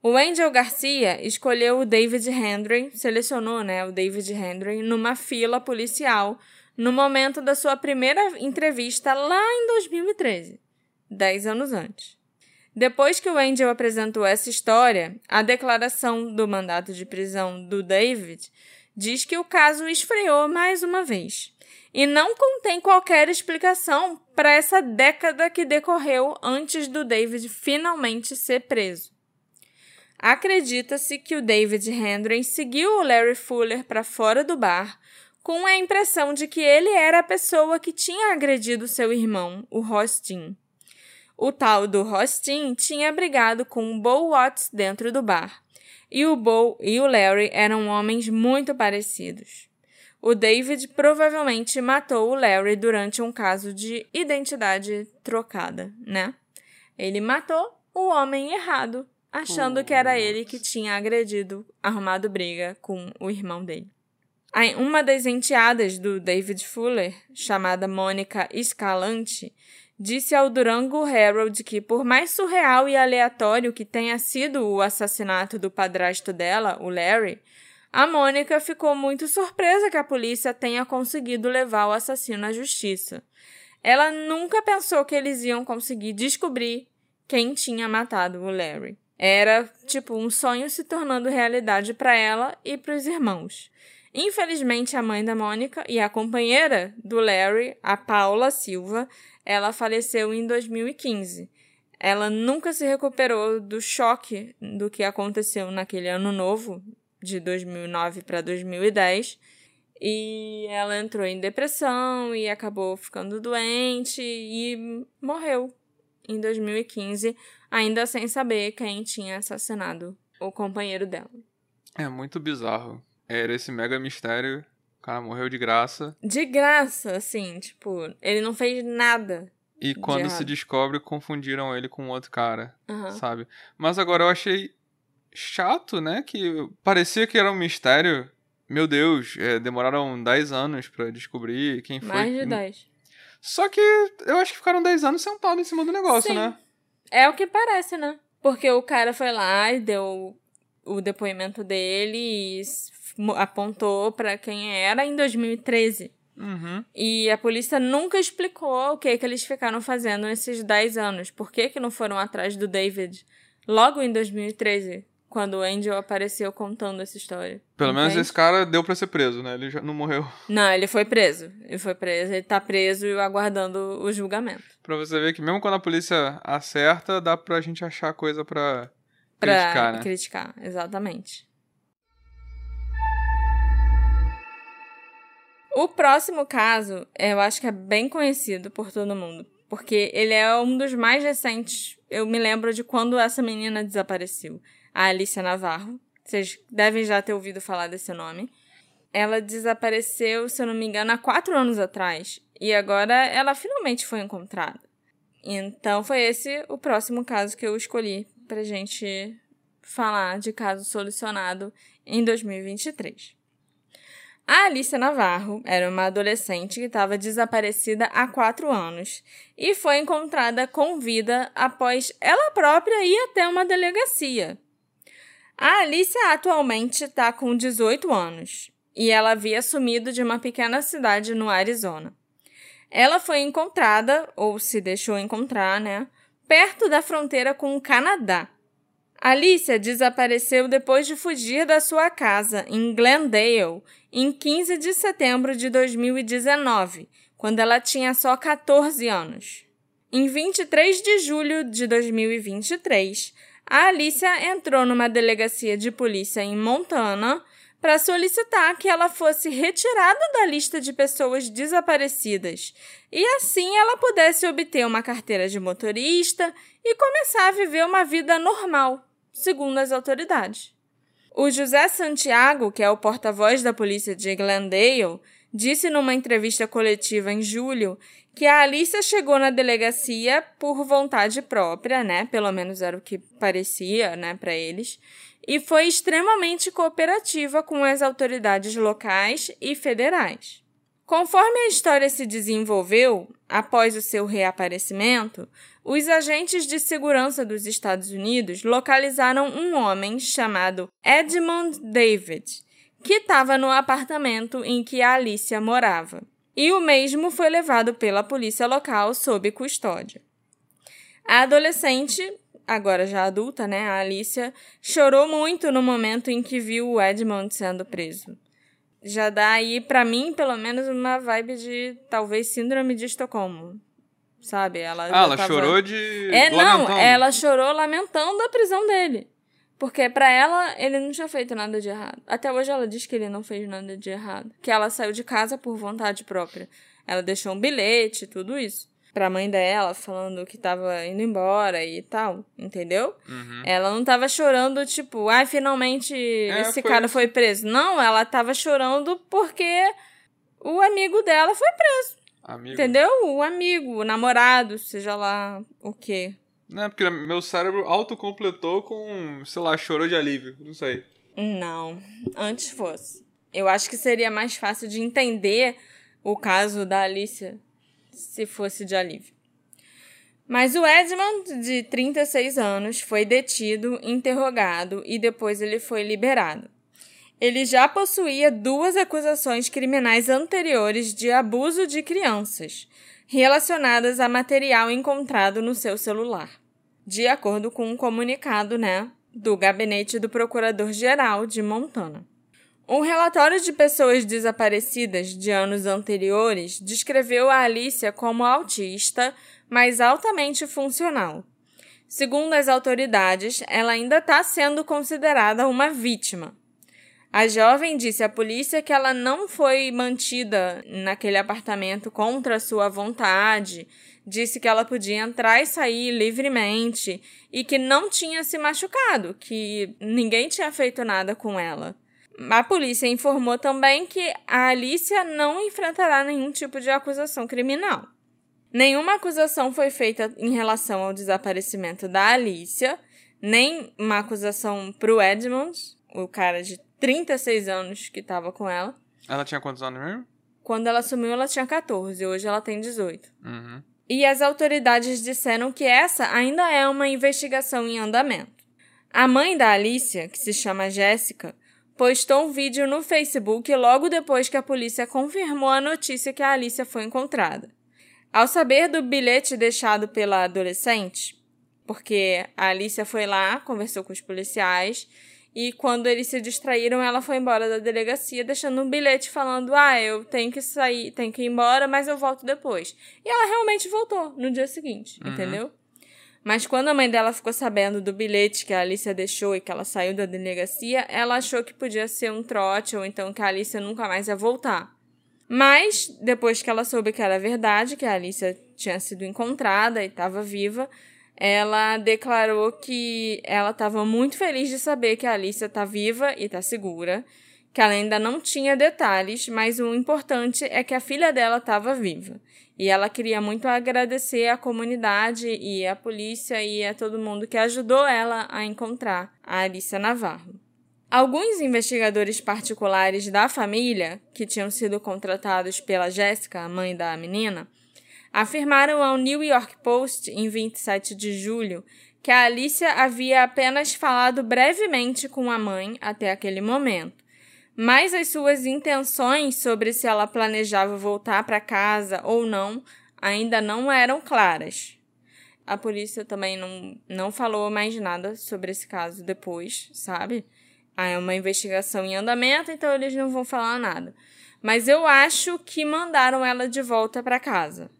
Speaker 1: O Angel Garcia escolheu o David Hendren, selecionou né, o David Hendren numa fila policial no momento da sua primeira entrevista lá em 2013, dez anos antes. Depois que o Angel apresentou essa história, a declaração do mandato de prisão do David diz que o caso esfriou mais uma vez e não contém qualquer explicação para essa década que decorreu antes do David finalmente ser preso. Acredita-se que o David Hendren seguiu o Larry Fuller para fora do bar com a impressão de que ele era a pessoa que tinha agredido seu irmão, o Rostin. O tal do Rostin tinha brigado com o Bo Watts dentro do bar, e o Bo e o Larry eram homens muito parecidos. O David provavelmente matou o Larry durante um caso de identidade trocada, né? Ele matou o homem errado, achando que era ele que tinha agredido, arrumado briga com o irmão dele. Uma das enteadas do David Fuller, chamada Mônica Escalante, disse ao Durango Herald que, por mais surreal e aleatório que tenha sido o assassinato do padrasto dela, o Larry, a Mônica ficou muito surpresa que a polícia tenha conseguido levar o assassino à justiça. Ela nunca pensou que eles iam conseguir descobrir quem tinha matado o Larry. Era tipo um sonho se tornando realidade para ela e para os irmãos. Infelizmente, a mãe da Mônica e a companheira do Larry, a Paula Silva, ela faleceu em 2015. Ela nunca se recuperou do choque do que aconteceu naquele ano novo, de 2009 para 2010. E ela entrou em depressão e acabou ficando doente e morreu em 2015, ainda sem saber quem tinha assassinado o companheiro dela.
Speaker 2: É muito bizarro. Era esse mega mistério. O cara morreu de graça.
Speaker 1: De graça, assim, tipo, ele não fez nada.
Speaker 2: E quando se
Speaker 1: errado.
Speaker 2: descobre, confundiram ele com outro cara,
Speaker 1: Aham.
Speaker 2: sabe? Mas agora eu achei chato, né? Que parecia que era um mistério. Meu Deus, é, demoraram 10 anos pra descobrir quem foi.
Speaker 1: Mais de 10.
Speaker 2: Só que eu acho que ficaram 10 anos sentados em cima do negócio,
Speaker 1: Sim.
Speaker 2: né?
Speaker 1: É o que parece, né? Porque o cara foi lá e deu o depoimento dele e apontou pra quem era em 2013.
Speaker 2: Uhum.
Speaker 1: E a polícia nunca explicou o que que eles ficaram fazendo nesses 10 anos. Por que que não foram atrás do David logo em 2013, quando o Angel apareceu contando essa história?
Speaker 2: Pelo menos esse cara deu pra ser preso, né? Ele já não morreu.
Speaker 1: Não, ele foi preso. Ele foi preso, ele tá preso e aguardando o julgamento.
Speaker 2: Pra você ver que mesmo quando a polícia acerta, dá pra gente achar coisa pra,
Speaker 1: Pra
Speaker 2: criticar, né?
Speaker 1: criticar, exatamente. O próximo caso, eu acho que é bem conhecido por todo mundo, porque ele é um dos mais recentes. Eu me lembro de quando essa menina desapareceu, a Alicia Navarro. Vocês devem já ter ouvido falar desse nome. Ela desapareceu, se eu não me engano, há quatro anos atrás. E agora ela finalmente foi encontrada. Então foi esse o próximo caso que eu escolhi pra gente falar de caso solucionado em 2023. A Alicia Navarro era uma adolescente que estava desaparecida há quatro anos e foi encontrada com vida após ela própria ir até uma delegacia. A Alicia atualmente está com 18 anos e ela havia sumido de uma pequena cidade no Arizona. Ela foi encontrada, ou se deixou encontrar, né, perto da fronteira com o Canadá. Alicia desapareceu depois de fugir da sua casa em Glendale em 15 de setembro de 2019, quando ela tinha só 14 anos. Em 23 de julho de 2023, a Alicia entrou numa delegacia de polícia em Montana para solicitar que ela fosse retirada da lista de pessoas desaparecidas e assim ela pudesse obter uma carteira de motorista e começar a viver uma vida normal, segundo as autoridades. O José Santiago, que é o porta-voz da polícia de Glendale, disse numa entrevista coletiva em julho que a Alicia chegou na delegacia por vontade própria, né? Pelo menos era o que parecia, né, para eles, e foi extremamente cooperativa com as autoridades locais e federais. Conforme a história se desenvolveu, após o seu reaparecimento, os agentes de segurança dos Estados Unidos localizaram um homem chamado Edmund David, que estava no apartamento em que a Alicia morava. E o mesmo foi levado pela polícia local sob custódia. A adolescente, agora já adulta, né, a Alicia, chorou muito no momento em que viu o Edmund sendo preso. Já dá aí, pra mim, pelo menos, uma vibe de talvez síndrome de Estocolmo. Sabe? Ela
Speaker 2: Ah, ela
Speaker 1: tava-
Speaker 2: chorou de.
Speaker 1: É, não,
Speaker 2: lamentando.
Speaker 1: ela chorou lamentando a prisão dele. Porque pra ela, ele não tinha feito nada de errado. Até hoje ela diz que ele não fez nada de errado. Que ela saiu de casa por vontade própria. Ela deixou um bilhete, tudo isso. Pra mãe dela, falando que tava indo embora e tal, entendeu?
Speaker 2: Uhum.
Speaker 1: Ela não tava chorando, tipo, ai, finalmente esse
Speaker 2: foi
Speaker 1: cara foi preso. Não, ela tava chorando porque o amigo dela foi preso,
Speaker 2: Amigo.
Speaker 1: entendeu? O amigo, o namorado, seja lá o quê.
Speaker 2: Não, porque meu cérebro autocompletou com, sei lá, chorou de alívio. Não sei.
Speaker 1: Não, antes fosse. Eu acho que seria mais fácil de entender o caso da Alicia se fosse de alívio. Mas o Edmund, de 36 anos, foi detido, interrogado e depois ele foi liberado. Ele já possuía duas acusações criminais anteriores de abuso de crianças, relacionadas a material encontrado no seu celular, de acordo com um comunicado, né, do gabinete do Procurador-Geral de Montana. Um relatório de pessoas desaparecidas de anos anteriores descreveu a Alicia como autista, mas altamente funcional. Segundo as autoridades, ela ainda está sendo considerada uma vítima. A jovem disse à polícia que ela não foi mantida naquele apartamento contra sua vontade, disse que ela podia entrar e sair livremente e que não tinha se machucado, que ninguém tinha feito nada com ela. A polícia informou também que a Alicia não enfrentará nenhum tipo de acusação criminal. Nenhuma acusação foi feita em relação ao desaparecimento da Alicia, nem uma acusação pro Edmund, o cara de 36 anos que estava com ela.
Speaker 2: Ela tinha quantos anos mesmo?
Speaker 1: Quando ela assumiu, ela tinha 14, hoje ela tem 18.
Speaker 2: Uhum.
Speaker 1: E as autoridades disseram que essa ainda é uma investigação em andamento. A mãe da Alicia, que se chama Jéssica, postou um vídeo no Facebook logo depois que a polícia confirmou a notícia que a Alicia foi encontrada. Ao saber do bilhete deixado pela adolescente, porque a Alicia foi lá, conversou com os policiais e quando eles se distraíram, ela foi embora da delegacia, deixando um bilhete falando: Ah, eu tenho que sair, tenho que ir embora, mas eu volto depois. E ela realmente voltou no dia seguinte,
Speaker 2: Uhum.
Speaker 1: entendeu? Mas quando a mãe dela ficou sabendo do bilhete que a Alicia deixou e que ela saiu da delegacia, ela achou que podia ser um trote ou então que a Alicia nunca mais ia voltar. Mas, depois que ela soube que era verdade, que a Alicia tinha sido encontrada e estava viva, ela declarou que ela estava muito feliz de saber que a Alicia está viva e está segura, que ela ainda não tinha detalhes, mas o importante é que a filha dela estava viva. E ela queria muito agradecer à comunidade e à polícia e a todo mundo que ajudou ela a encontrar a Alicia Navarro. Alguns investigadores particulares da família, que tinham sido contratados pela Jéssica, a mãe da menina, afirmaram ao New York Post em 27 de julho que a Alicia havia apenas falado brevemente com a mãe até aquele momento, mas as suas intenções sobre se ela planejava voltar para casa ou não ainda não eram claras. A polícia também não, não falou mais nada sobre esse caso depois, sabe? Ah, é uma investigação em andamento, então eles não vão falar nada. Mas eu acho que mandaram ela de volta para casa.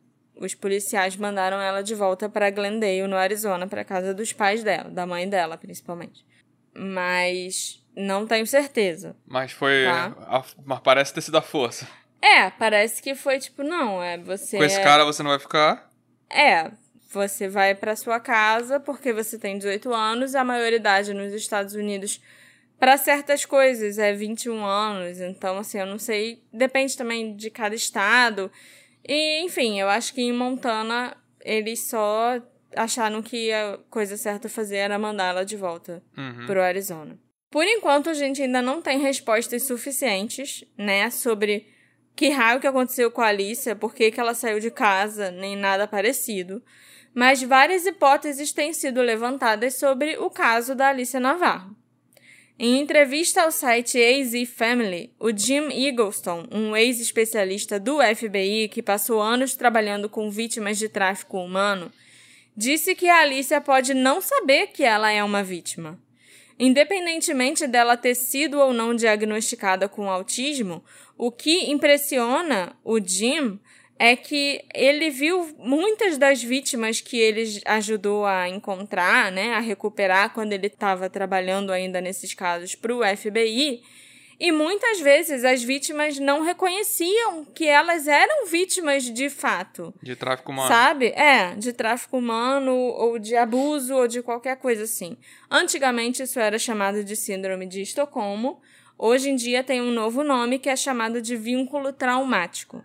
Speaker 1: Os policiais mandaram ela de volta para Glendale, no Arizona, para casa dos pais dela, da mãe dela, principalmente. Mas não tenho certeza.
Speaker 2: Mas foi.
Speaker 1: Tá.
Speaker 2: a- mas parece ter sido a força.
Speaker 1: É, parece que foi tipo, não, é você.
Speaker 2: Com esse cara você não vai ficar.
Speaker 1: É, você vai para sua casa porque você tem 18 anos, a maioridade nos Estados Unidos para certas coisas é 21 anos, então assim, eu não sei, depende também de cada estado. E enfim, eu acho que em Montana eles só acharam que a coisa certa a fazer era mandar ela de volta
Speaker 2: Uhum.
Speaker 1: pro Arizona. Por enquanto, a gente ainda não tem respostas suficientes, né, sobre que raio que aconteceu com a Alicia, por que, que ela saiu de casa, nem nada parecido. Mas várias hipóteses têm sido levantadas sobre o caso da Alicia Navarro. Em entrevista ao site AZ Family, o Jim Eagleston, um ex-especialista do FBI que passou anos trabalhando com vítimas de tráfico humano, disse que a Alicia pode não saber que ela é uma vítima. Independentemente dela ter sido ou não diagnosticada com autismo, o que impressiona o Jim é que ele viu muitas das vítimas que ele ajudou a encontrar, né, a recuperar quando ele estava trabalhando ainda nesses casos para o FBI. E muitas vezes as vítimas não reconheciam que elas eram vítimas de fato.
Speaker 2: De tráfico humano.
Speaker 1: Sabe? É, de tráfico humano ou de abuso ou de qualquer coisa assim. Antigamente isso era chamado de síndrome de Estocolmo. Hoje em dia tem um novo nome que é chamado de vínculo traumático.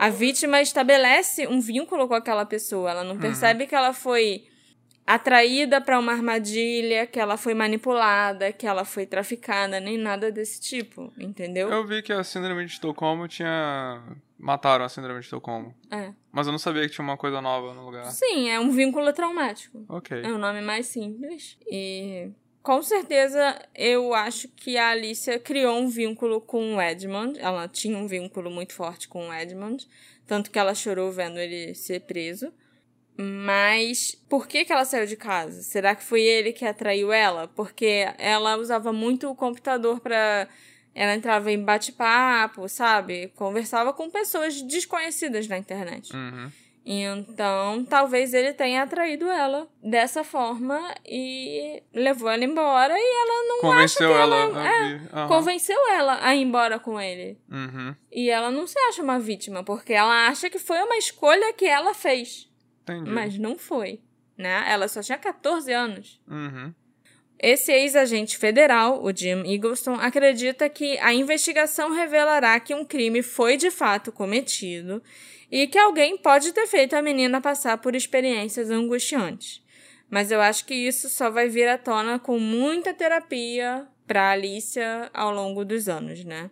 Speaker 1: A vítima estabelece um vínculo com aquela pessoa, ela não percebe que ela foi atraída para uma armadilha, que ela foi manipulada, que ela foi traficada, nem nada desse tipo, entendeu?
Speaker 2: Eu vi que a síndrome de Estocolmo tinha. Mataram a síndrome de Estocolmo.
Speaker 1: É.
Speaker 2: Mas eu não sabia que tinha uma coisa nova no lugar.
Speaker 1: Sim, é um vínculo traumático.
Speaker 2: Ok.
Speaker 1: É um nome mais simples. E com certeza eu acho que a Alicia criou um vínculo com o Edmund. Ela tinha um vínculo muito forte com o Edmund. Tanto que ela chorou vendo ele ser preso. Mas por que, que ela saiu de casa? Será que foi ele que atraiu ela? Porque ela usava muito o computador para ela entrava em bate-papo, sabe? Conversava com pessoas desconhecidas na internet.
Speaker 2: Uhum.
Speaker 1: Então, talvez ele tenha atraído ela dessa forma e levou ela embora e ela não
Speaker 2: Convenceu
Speaker 1: acha que
Speaker 2: ela,
Speaker 1: ela, é.
Speaker 2: Aham.
Speaker 1: convenceu ela a ir embora com ele.
Speaker 2: Uhum.
Speaker 1: E ela não se acha uma vítima, porque ela acha que foi uma escolha que ela fez,
Speaker 2: Entendi.
Speaker 1: mas não foi, né? Ela só tinha 14 anos.
Speaker 2: Uhum.
Speaker 1: Esse ex-agente federal, o Jim Eagleston, acredita que a investigação revelará que um crime foi de fato cometido e que alguém pode ter feito a menina passar por experiências angustiantes. Mas eu acho que isso só vai vir à tona com muita terapia para Alicia ao longo dos anos, né?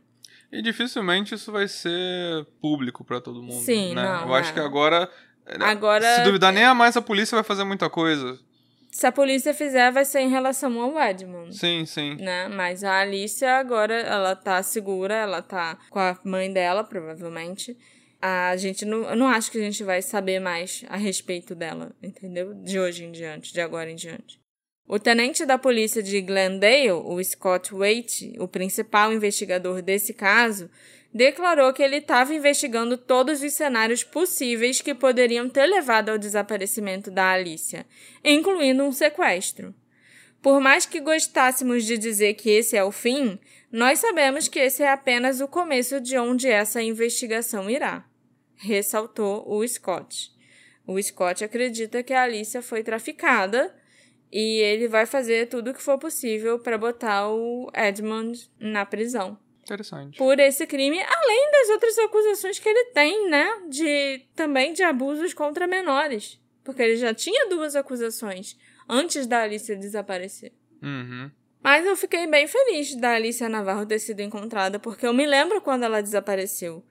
Speaker 2: E dificilmente isso vai ser público pra todo mundo.
Speaker 1: Sim,
Speaker 2: né?
Speaker 1: não,
Speaker 2: Eu acho
Speaker 1: é.
Speaker 2: que agora.
Speaker 1: Agora-
Speaker 2: Se duvidar, nem a mais a polícia vai fazer muita coisa.
Speaker 1: Se a polícia fizer, vai ser em relação ao Edmund.
Speaker 2: Sim, sim.
Speaker 1: né? Mas a Alicia agora, ela tá segura, ela tá com a mãe dela, provavelmente. A gente não, eu não acho que a gente vai saber mais a respeito dela, entendeu? De hoje em diante, de agora em diante. O tenente da polícia de Glendale, o Scott Waite, o principal investigador desse caso, declarou que ele estava investigando todos os cenários possíveis que poderiam ter levado ao desaparecimento da Alicia, incluindo um sequestro. Por mais que gostássemos de dizer que esse é o fim, nós sabemos que esse é apenas o começo de onde essa investigação irá, ressaltou o Scott. O Scott acredita que a Alicia foi traficada e ele vai fazer tudo o que for possível para botar o Edmund na prisão
Speaker 2: Interessante.
Speaker 1: por esse crime, além das outras acusações que ele tem, né? De também de abusos contra menores. Porque ele já tinha duas acusações antes da Alicia desaparecer.
Speaker 2: Uhum.
Speaker 1: Mas eu fiquei bem feliz da Alicia Navarro ter sido encontrada, porque eu me lembro quando ela desapareceu.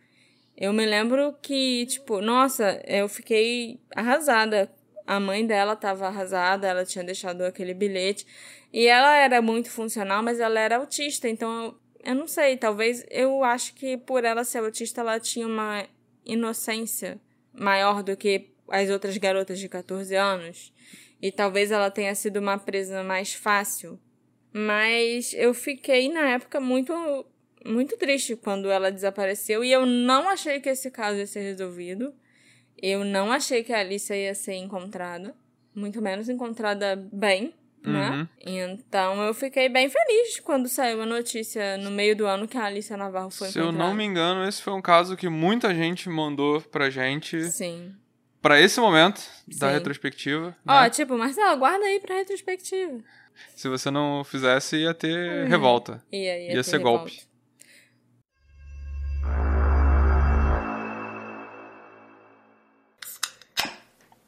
Speaker 1: Eu me lembro que, tipo, nossa, eu fiquei arrasada. A mãe dela tava arrasada, ela tinha deixado aquele bilhete. E ela era muito funcional, mas ela era autista, então eu, eu não sei, talvez eu acho que por ela ser autista, ela tinha uma inocência maior do que as outras garotas de 14 anos. E talvez ela tenha sido uma presa mais fácil. Mas eu fiquei na época muito muito triste quando ela desapareceu e eu não achei que esse caso ia ser resolvido. Eu não achei que a Alicia ia ser encontrada, muito menos encontrada bem, né?
Speaker 2: Uhum.
Speaker 1: Então eu fiquei bem feliz quando saiu a notícia no meio do ano que a Alicia Navarro foi
Speaker 2: Se eu
Speaker 1: encontrada.
Speaker 2: não me engano, esse foi um caso que muita gente mandou pra gente
Speaker 1: Sim.
Speaker 2: pra esse momento da
Speaker 1: Sim.
Speaker 2: retrospectiva.
Speaker 1: Ó,
Speaker 2: né?
Speaker 1: tipo, Marcelo, guarda aí pra retrospectiva.
Speaker 2: Se você não fizesse, ia ter
Speaker 1: Uhum.
Speaker 2: revolta.
Speaker 1: E aí
Speaker 2: Ia ser golpe.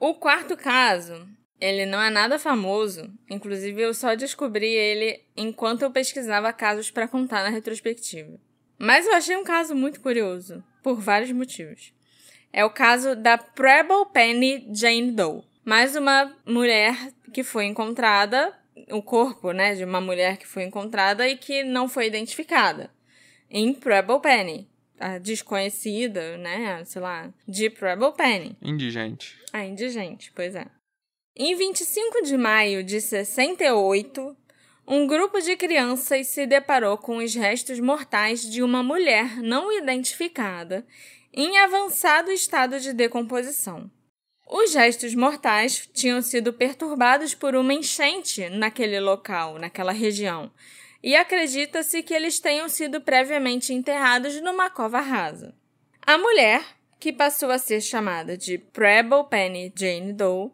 Speaker 1: O quarto caso, ele não é nada famoso. Inclusive, eu só descobri ele enquanto eu pesquisava casos para contar na retrospectiva. Mas eu achei um caso muito curioso, por vários motivos. É o caso da Preble Penny Jane Doe. Mais uma mulher que foi encontrada, o corpo, né, de uma mulher que foi encontrada e que não foi identificada. Em Preble Penny. A desconhecida, né, sei lá, de Preble Penny.
Speaker 2: Indigente.
Speaker 1: A indigente, pois é. Em 25 de maio de 68, um grupo de crianças se deparou com os restos mortais de uma mulher não identificada em avançado estado de decomposição. Os restos mortais tinham sido perturbados por uma enchente naquele local, naquela região, e acredita-se que eles tenham sido previamente enterrados numa cova rasa. A mulher, que passou a ser chamada de Preble Penny Jane Doe,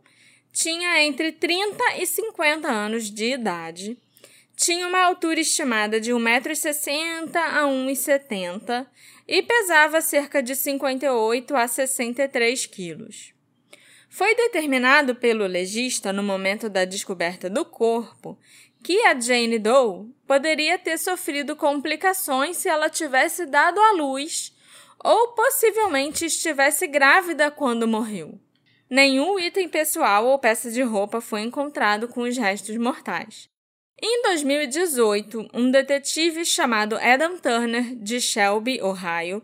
Speaker 1: tinha entre 30 e 50 anos de idade, tinha uma altura estimada de 1,60m a 1,70m e pesava cerca de 58 a 63 quilos. Foi determinado pelo legista no momento da descoberta do corpo que a Jane Doe poderia ter sofrido complicações se ela tivesse dado à luz ou possivelmente estivesse grávida quando morreu. nenhum item pessoal ou peça de roupa foi encontrado com os restos mortais. Em 2018, um detetive chamado Adam Turner, de Shelby, Ohio,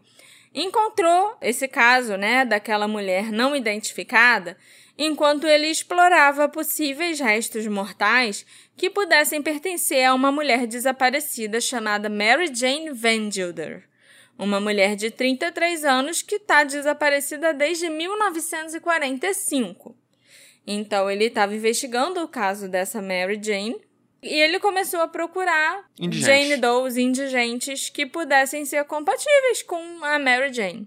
Speaker 1: encontrou esse caso, né, daquela mulher não identificada, enquanto ele explorava possíveis restos mortais que pudessem pertencer a uma mulher desaparecida chamada Mary Jane Van Gilder, uma mulher de 33 anos que está desaparecida desde 1945. Então ele estava investigando o caso dessa Mary Jane e ele começou a procurar
Speaker 2: Indigente.
Speaker 1: Jane Does indigentes que pudessem ser compatíveis com a Mary Jane.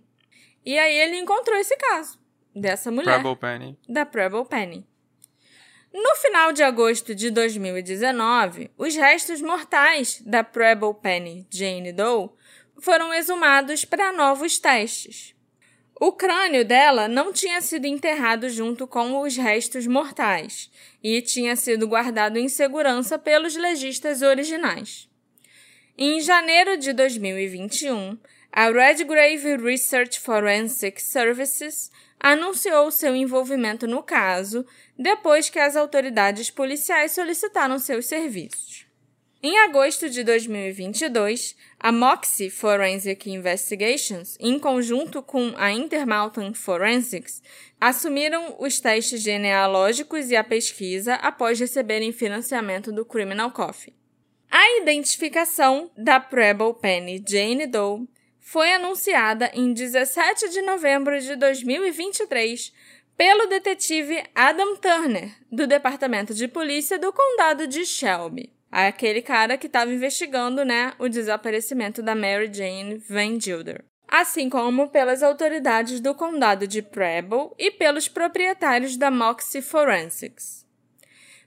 Speaker 1: E aí ele encontrou esse caso dessa mulher,
Speaker 2: Preble Penny.
Speaker 1: da Preble Penny. No final de agosto de 2019, os restos mortais da Preble Penny Jane Doe foram exumados para novos testes. O crânio dela não tinha sido enterrado junto com os restos mortais e tinha sido guardado em segurança pelos legistas originais. Em janeiro de 2021, a Redgrave Research Forensic Services anunciou seu envolvimento no caso depois que as autoridades policiais solicitaram seus serviços. Em agosto de 2022, a Moxie Forensic Investigations, em conjunto com a Intermountain Forensics, assumiram os testes genealógicos e a pesquisa após receberem financiamento do Criminal Coffee. A identificação da Preble Penny Jane Doe foi anunciada em 17 de novembro de 2023 pelo detetive Adam Turner, do Departamento de Polícia do Condado de Shelby aquele cara que estava investigando, né, o desaparecimento da Mary Jane Van Gilder. Assim como pelas autoridades do condado de Preble e pelos proprietários da Moxie Forensics.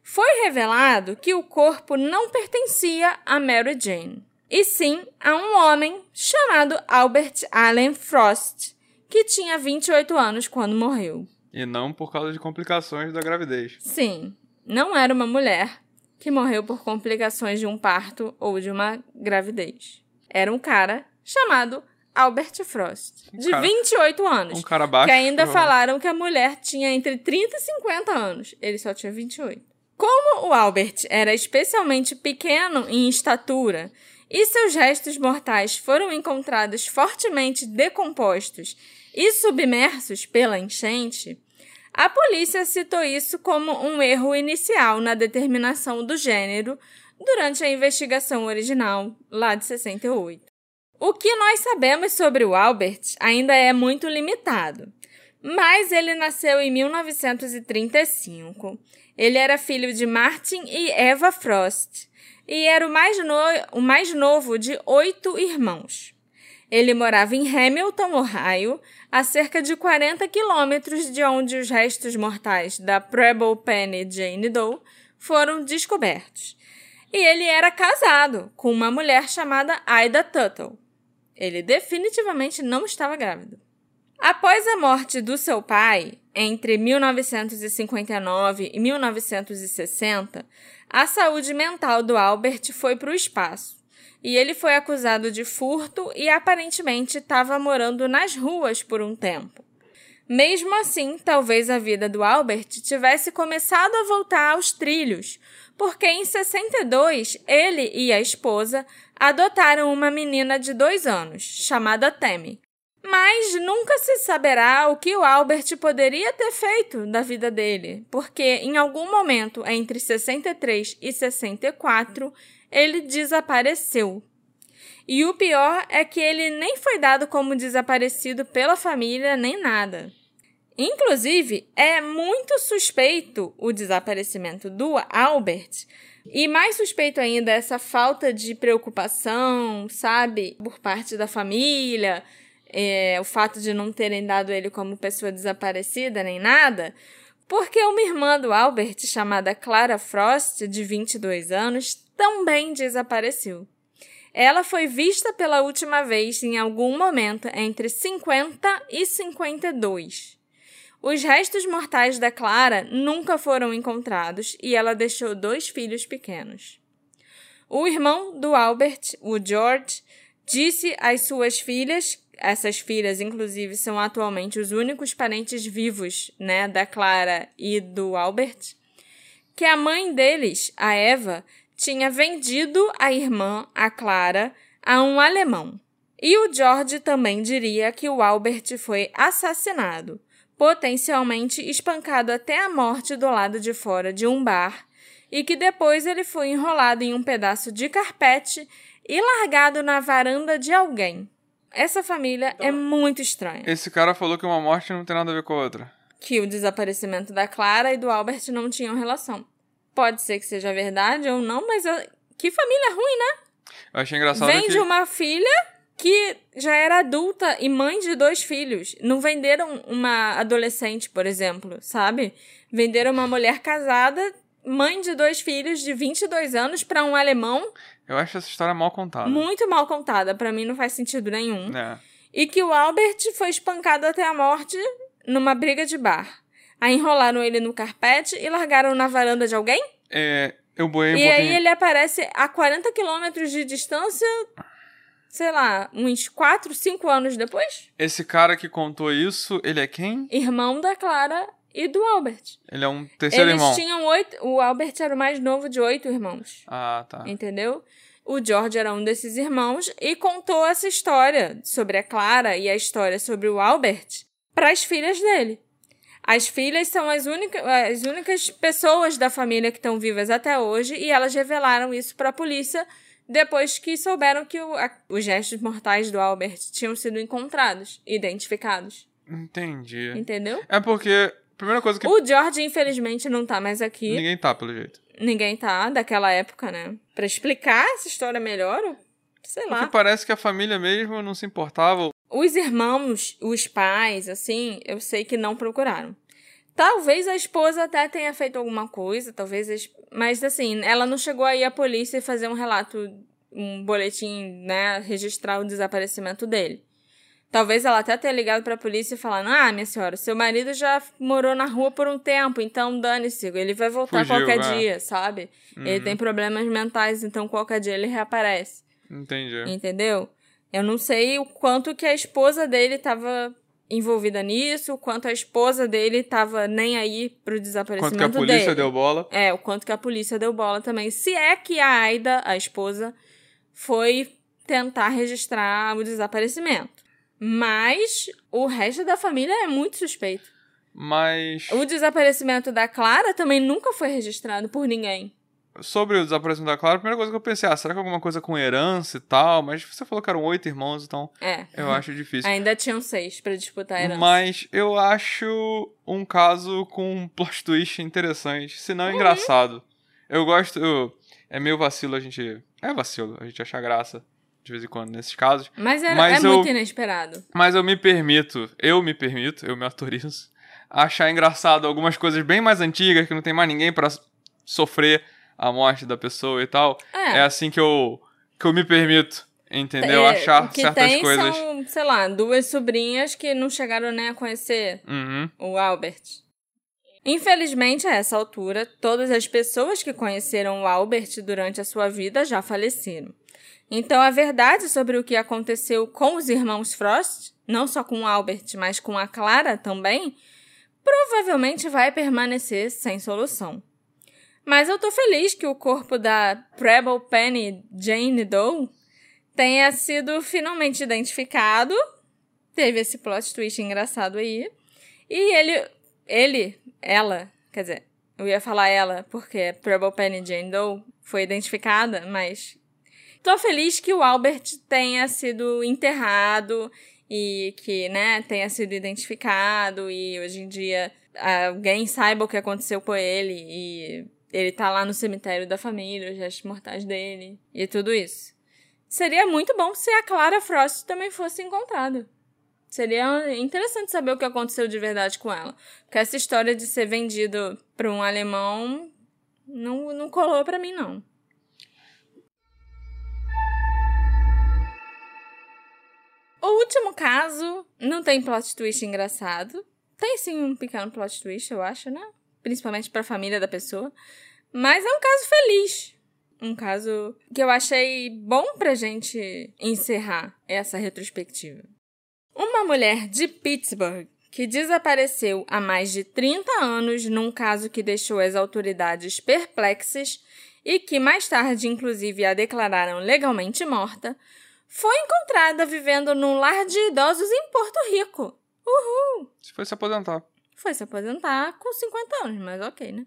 Speaker 1: Foi revelado que o corpo não pertencia a Mary Jane, e sim a um homem chamado Albert Allen Frost, que tinha 28 anos quando morreu.
Speaker 2: E não por causa de complicações da gravidez.
Speaker 1: Sim, não era uma mulher, que morreu por complicações de um parto ou de uma gravidez. Era um cara chamado Albert Frost, de
Speaker 2: cara-
Speaker 1: 28 anos.
Speaker 2: Um cara baixo.
Speaker 1: que ainda falaram que a mulher tinha entre 30 e 50 anos. Ele só tinha 28. Como o Albert era especialmente pequeno em estatura e seus restos mortais foram encontrados fortemente decompostos e submersos pela enchente, a polícia citou isso como um erro inicial na determinação do gênero durante a investigação original, lá de 68. O que nós sabemos sobre o Albert ainda é muito limitado, mas ele nasceu em 1935. Ele era filho de Martin e Eva Frost e era o mais, no- o mais novo de oito irmãos. Ele morava em Hamilton, Ohio, a cerca de 40 quilômetros de onde os restos mortais da Preble Penny Jane Doe foram descobertos. E ele era casado com uma mulher chamada Ida Tuttle. Ele definitivamente não estava grávido. Após a morte do seu pai, entre 1959 e 1960, a saúde mental do Albert foi para o espaço e ele foi acusado de furto e aparentemente estava morando nas ruas por um tempo. Mesmo assim, talvez a vida do Albert tivesse começado a voltar aos trilhos, porque em 62 ele e a esposa adotaram uma menina de dois anos, chamada Tammy. Mas nunca se saberá o que o Albert poderia ter feito da vida dele, porque em algum momento entre 63 e 64 ele desapareceu. E o pior é que ele nem foi dado como desaparecido pela família nem nada. Inclusive, é muito suspeito o desaparecimento do Albert, e mais suspeito ainda essa falta de preocupação, sabe, por parte da família, é, o fato de não terem dado ele como pessoa desaparecida nem nada, porque uma irmã do Albert, chamada Clara Frost, de 22 anos, também desapareceu. Ela foi vista pela última vez em algum momento entre 50 e 52. Os restos mortais da Clara nunca foram encontrados e ela deixou dois filhos pequenos. O irmão do Albert, o George, disse às suas filhas, essas filhas, inclusive, são atualmente os únicos parentes vivos, né, da Clara e do Albert, que a mãe deles, a Eva, tinha vendido a irmã, a Clara, a um alemão. E o George também diria que o Albert foi assassinado, potencialmente espancado até a morte do lado de fora de um bar, e que depois ele foi enrolado em um pedaço de carpete e largado na varanda de alguém. Essa família é muito estranha.
Speaker 2: Esse cara falou que uma morte não tem nada a ver com a outra.
Speaker 1: Que o desaparecimento da Clara e do Albert não tinham relação. Pode ser que seja verdade ou não, mas eu- que família ruim, né?
Speaker 2: Eu achei engraçado
Speaker 1: Vem
Speaker 2: que...
Speaker 1: de uma filha que já era adulta e mãe de dois filhos. Não venderam uma adolescente, por exemplo, sabe? Venderam uma mulher casada, mãe de dois filhos de 22 anos pra um alemão,
Speaker 2: Eu acho essa história mal contada.
Speaker 1: muito mal contada. Pra mim não faz sentido nenhum.
Speaker 2: É.
Speaker 1: E que o Albert foi espancado até a morte numa briga de bar. Aí enrolaram ele no carpete e largaram na varanda de alguém?
Speaker 2: É, eu boei
Speaker 1: e
Speaker 2: pouquinho...
Speaker 1: aí ele aparece a 40 quilômetros de distância, sei lá, uns 4, 5 anos depois?
Speaker 2: Esse cara que contou isso, ele é quem?
Speaker 1: Irmão da Clara e do Albert.
Speaker 2: Ele é um terceiro
Speaker 1: Eles
Speaker 2: irmão.
Speaker 1: tinham oito. O Albert era o mais novo de oito irmãos.
Speaker 2: Ah, tá.
Speaker 1: Entendeu? O George era um desses irmãos e contou essa história sobre a Clara e a história sobre o Albert para as filhas dele. As filhas são as, única, as únicas pessoas da família que estão vivas até hoje e elas revelaram isso para a polícia depois que souberam que o- a- os restos mortais do Albert tinham sido encontrados, identificados.
Speaker 2: Entendi.
Speaker 1: Entendeu?
Speaker 2: É porque, primeira coisa que
Speaker 1: O George, infelizmente, não tá mais aqui.
Speaker 2: ninguém tá, pelo jeito.
Speaker 1: Ninguém tá daquela época, né? Pra explicar essa história melhor, sei
Speaker 2: Porque
Speaker 1: lá.
Speaker 2: parece que a família mesmo não se importava.
Speaker 1: Os irmãos, os pais, assim, eu sei que não procuraram. Talvez a esposa até tenha feito alguma coisa, talvez. Mas, assim, ela não chegou aí à polícia e fazer um relato, um boletim, né? Registrar o desaparecimento dele. Talvez ela até tenha ligado pra polícia e falando: Ah, minha senhora, seu marido já morou na rua por um tempo, então dane-se, ele vai voltar
Speaker 2: Fugiu,
Speaker 1: qualquer
Speaker 2: é.
Speaker 1: dia, sabe? Ele tem problemas mentais, então qualquer dia ele reaparece.
Speaker 2: Entendi.
Speaker 1: Entendeu? Eu não sei o quanto que a esposa dele estava envolvida nisso, o quanto a esposa dele estava nem aí pro
Speaker 2: Quanto
Speaker 1: desaparecimento
Speaker 2: que a polícia
Speaker 1: dele.
Speaker 2: deu bola.
Speaker 1: É, o quanto que a polícia deu bola também. Se é que a Aida, a esposa, foi tentar registrar o desaparecimento. Mas o resto da família é muito suspeito.
Speaker 2: Mas
Speaker 1: O desaparecimento da Clara também nunca foi registrado por ninguém.
Speaker 2: sobre o desaparecimento da Clara, a primeira coisa que eu pensei, ah, será que é alguma coisa com herança e tal? Mas você falou que eram oito irmãos, então
Speaker 1: É.
Speaker 2: eu acho difícil.
Speaker 1: Ainda tinham seis pra disputar a herança.
Speaker 2: Mas eu acho um caso com um plot twist interessante, se
Speaker 1: Uhum.
Speaker 2: não engraçado. Eu gosto. eu- é meio vacilo a gente. É vacilo, a gente achar graça de vez em quando nesses casos.
Speaker 1: Mas, era,
Speaker 2: Mas
Speaker 1: é
Speaker 2: eu-
Speaker 1: muito inesperado.
Speaker 2: Mas eu me permito, eu me permito, eu me autorizo, achar engraçado algumas coisas bem mais antigas que não tem mais ninguém pra sofrer a morte da pessoa e tal.
Speaker 1: É.
Speaker 2: É assim que eu, que eu me permito, entendeu?
Speaker 1: É,
Speaker 2: achar certas
Speaker 1: tem
Speaker 2: coisas.
Speaker 1: são, sei lá, duas sobrinhas que não chegaram nem a conhecer
Speaker 2: Uhum.
Speaker 1: o Albert. Infelizmente, a essa altura, todas as pessoas que conheceram o Albert durante a sua vida já faleceram. Então, a verdade sobre o que aconteceu com os irmãos Frost, não só com Albert, mas com a Clara também, provavelmente vai permanecer sem solução. Mas eu tô feliz que o corpo da Preble Penny Jane Doe tenha sido finalmente identificado. Teve esse plot twist engraçado aí. E ele, ele, ela, quer dizer, eu ia falar ela porque Preble Penny Jane Doe foi identificada, mas tô feliz que o Albert tenha sido enterrado e que, né, tenha sido identificado e hoje em dia alguém saiba o que aconteceu com ele e ele tá lá no cemitério da família, os restos mortais dele e tudo isso. Seria muito bom se a Clara Frost também fosse encontrada. Seria interessante saber o que aconteceu de verdade com ela. Porque essa história de ser vendido para um alemão não, não colou para mim, não. O último caso não tem plot twist engraçado. Tem sim um pequeno plot twist, eu acho, né? Principalmente pra família da pessoa. Mas é um caso feliz. Um caso que eu achei bom pra gente encerrar essa retrospectiva. Uma mulher de Pittsburgh que desapareceu há mais de 30 anos num caso que deixou as autoridades perplexas e que mais tarde, inclusive, a declararam legalmente morta, foi encontrada vivendo num lar de idosos em Porto Rico. Uhul!
Speaker 2: Se foi se aposentar.
Speaker 1: Foi se aposentar com 50 anos, mas ok, né?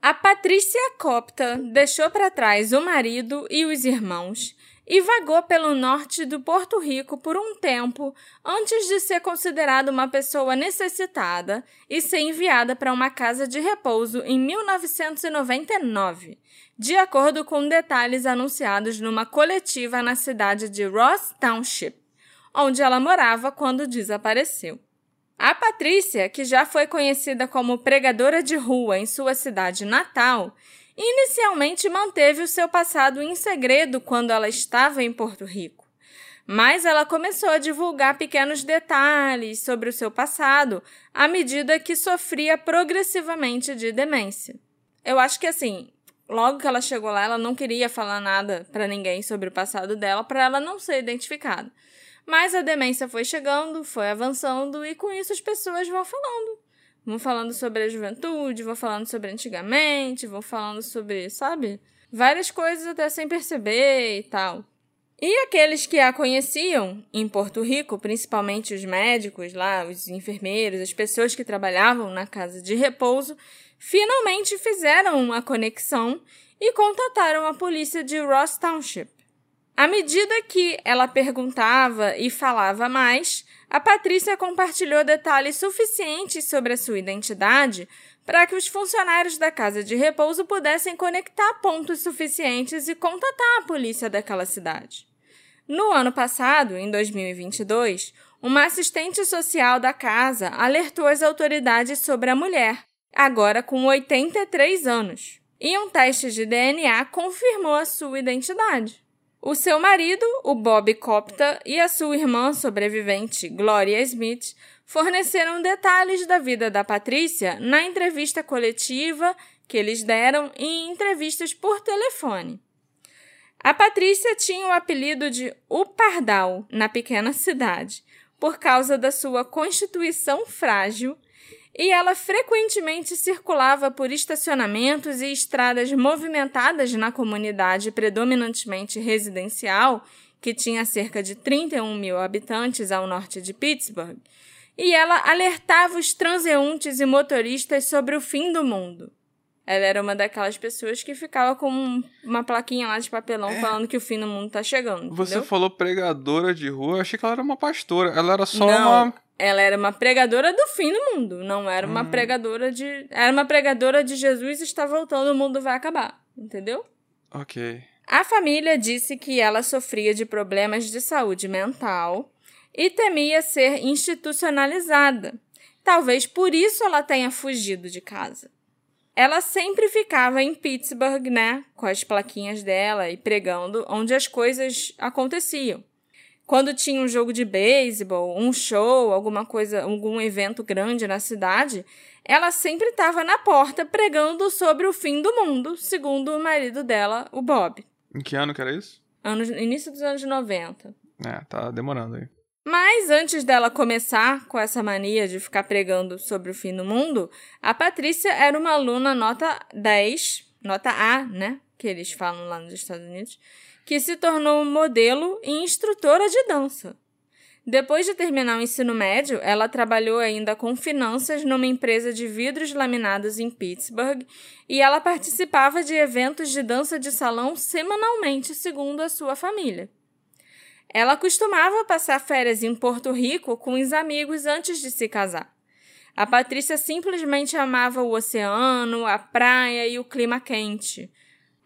Speaker 1: A Patrícia Copta deixou para trás o marido e os irmãos e vagou pelo norte do Porto Rico por um tempo antes de ser considerada uma pessoa necessitada e ser enviada para uma casa de repouso em 1999, de acordo com detalhes anunciados numa coletiva na cidade de Ross Township, onde ela morava quando desapareceu. A Patrícia, que já foi conhecida como pregadora de rua em sua cidade natal, inicialmente manteve o seu passado em segredo quando ela estava em Porto Rico. Mas ela começou a divulgar pequenos detalhes sobre o seu passado à medida que sofria progressivamente de demência. Eu acho que assim, logo que ela chegou lá, ela não queria falar nada para ninguém sobre o passado dela para ela não ser identificada. Mas a demência foi chegando, foi avançando e com isso as pessoas vão falando. Vão falando sobre a juventude, vão falando sobre antigamente, vão falando sobre, sabe? Várias coisas até sem perceber e tal. E aqueles que a conheciam em Porto Rico, principalmente os médicos lá, os enfermeiros, as pessoas que trabalhavam na casa de repouso, finalmente fizeram a conexão e contataram a polícia de Ross Township. À medida que ela perguntava e falava mais, a Patrícia compartilhou detalhes suficientes sobre a sua identidade para que os funcionários da casa de repouso pudessem conectar pontos suficientes e contatar a polícia daquela cidade. No ano passado, em 2022, uma assistente social da casa alertou as autoridades sobre a mulher, agora com 83 anos, e um teste de DNA confirmou a sua identidade. O seu marido, o Bob Copta, e a sua irmã sobrevivente, Gloria Smith, forneceram detalhes da vida da Patrícia na entrevista coletiva que eles deram em entrevistas por telefone. A Patrícia tinha o apelido de O Pardal na pequena cidade, por causa da sua constituição frágil e ela frequentemente circulava por estacionamentos e estradas movimentadas na comunidade predominantemente residencial, que tinha cerca de 31 mil habitantes ao norte de Pittsburgh, e ela alertava os transeuntes e motoristas sobre o fim do mundo. Ela era uma daquelas pessoas que ficava com uma plaquinha lá de papelão é. falando que o fim do mundo tá chegando.
Speaker 2: Você
Speaker 1: entendeu?
Speaker 2: falou pregadora de rua, eu achei que ela era uma pastora. Ela era só
Speaker 1: Não.
Speaker 2: uma
Speaker 1: ela era uma pregadora do fim do mundo, não era uma
Speaker 2: Hum.
Speaker 1: pregadora de. Era uma pregadora de Jesus está voltando, o mundo vai acabar. Entendeu?
Speaker 2: Ok.
Speaker 1: A família disse que ela sofria de problemas de saúde mental e temia ser institucionalizada. Talvez por isso ela tenha fugido de casa. Ela sempre ficava em Pittsburgh, né, com as plaquinhas dela e pregando onde as coisas aconteciam. Quando tinha um jogo de beisebol, um show, alguma coisa, algum evento grande na cidade, ela sempre estava na porta pregando sobre o fim do mundo, segundo o marido dela, o Bob.
Speaker 2: Em que ano que era isso?
Speaker 1: Anos, início dos anos 90.
Speaker 2: É, tá demorando aí.
Speaker 1: Mas antes dela começar com essa mania de ficar pregando sobre o fim do mundo, a Patrícia era uma aluna nota 10, nota A, né? Que eles falam lá nos Estados Unidos, que se tornou modelo e instrutora de dança. Depois de terminar o ensino médio, ela trabalhou ainda com finanças numa empresa de vidros laminados em Pittsburgh e ela participava de eventos de dança de salão semanalmente, segundo a sua família. Ela costumava passar férias em Porto Rico com os amigos antes de se casar. A Patrícia simplesmente amava o oceano, a praia e o clima quente.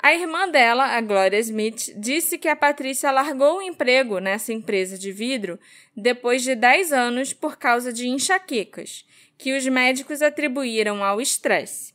Speaker 1: A irmã dela, a Gloria Smith, disse que a Patrícia largou o emprego nessa empresa de vidro depois de 10 anos por causa de enxaquecas, que os médicos atribuíram ao estresse.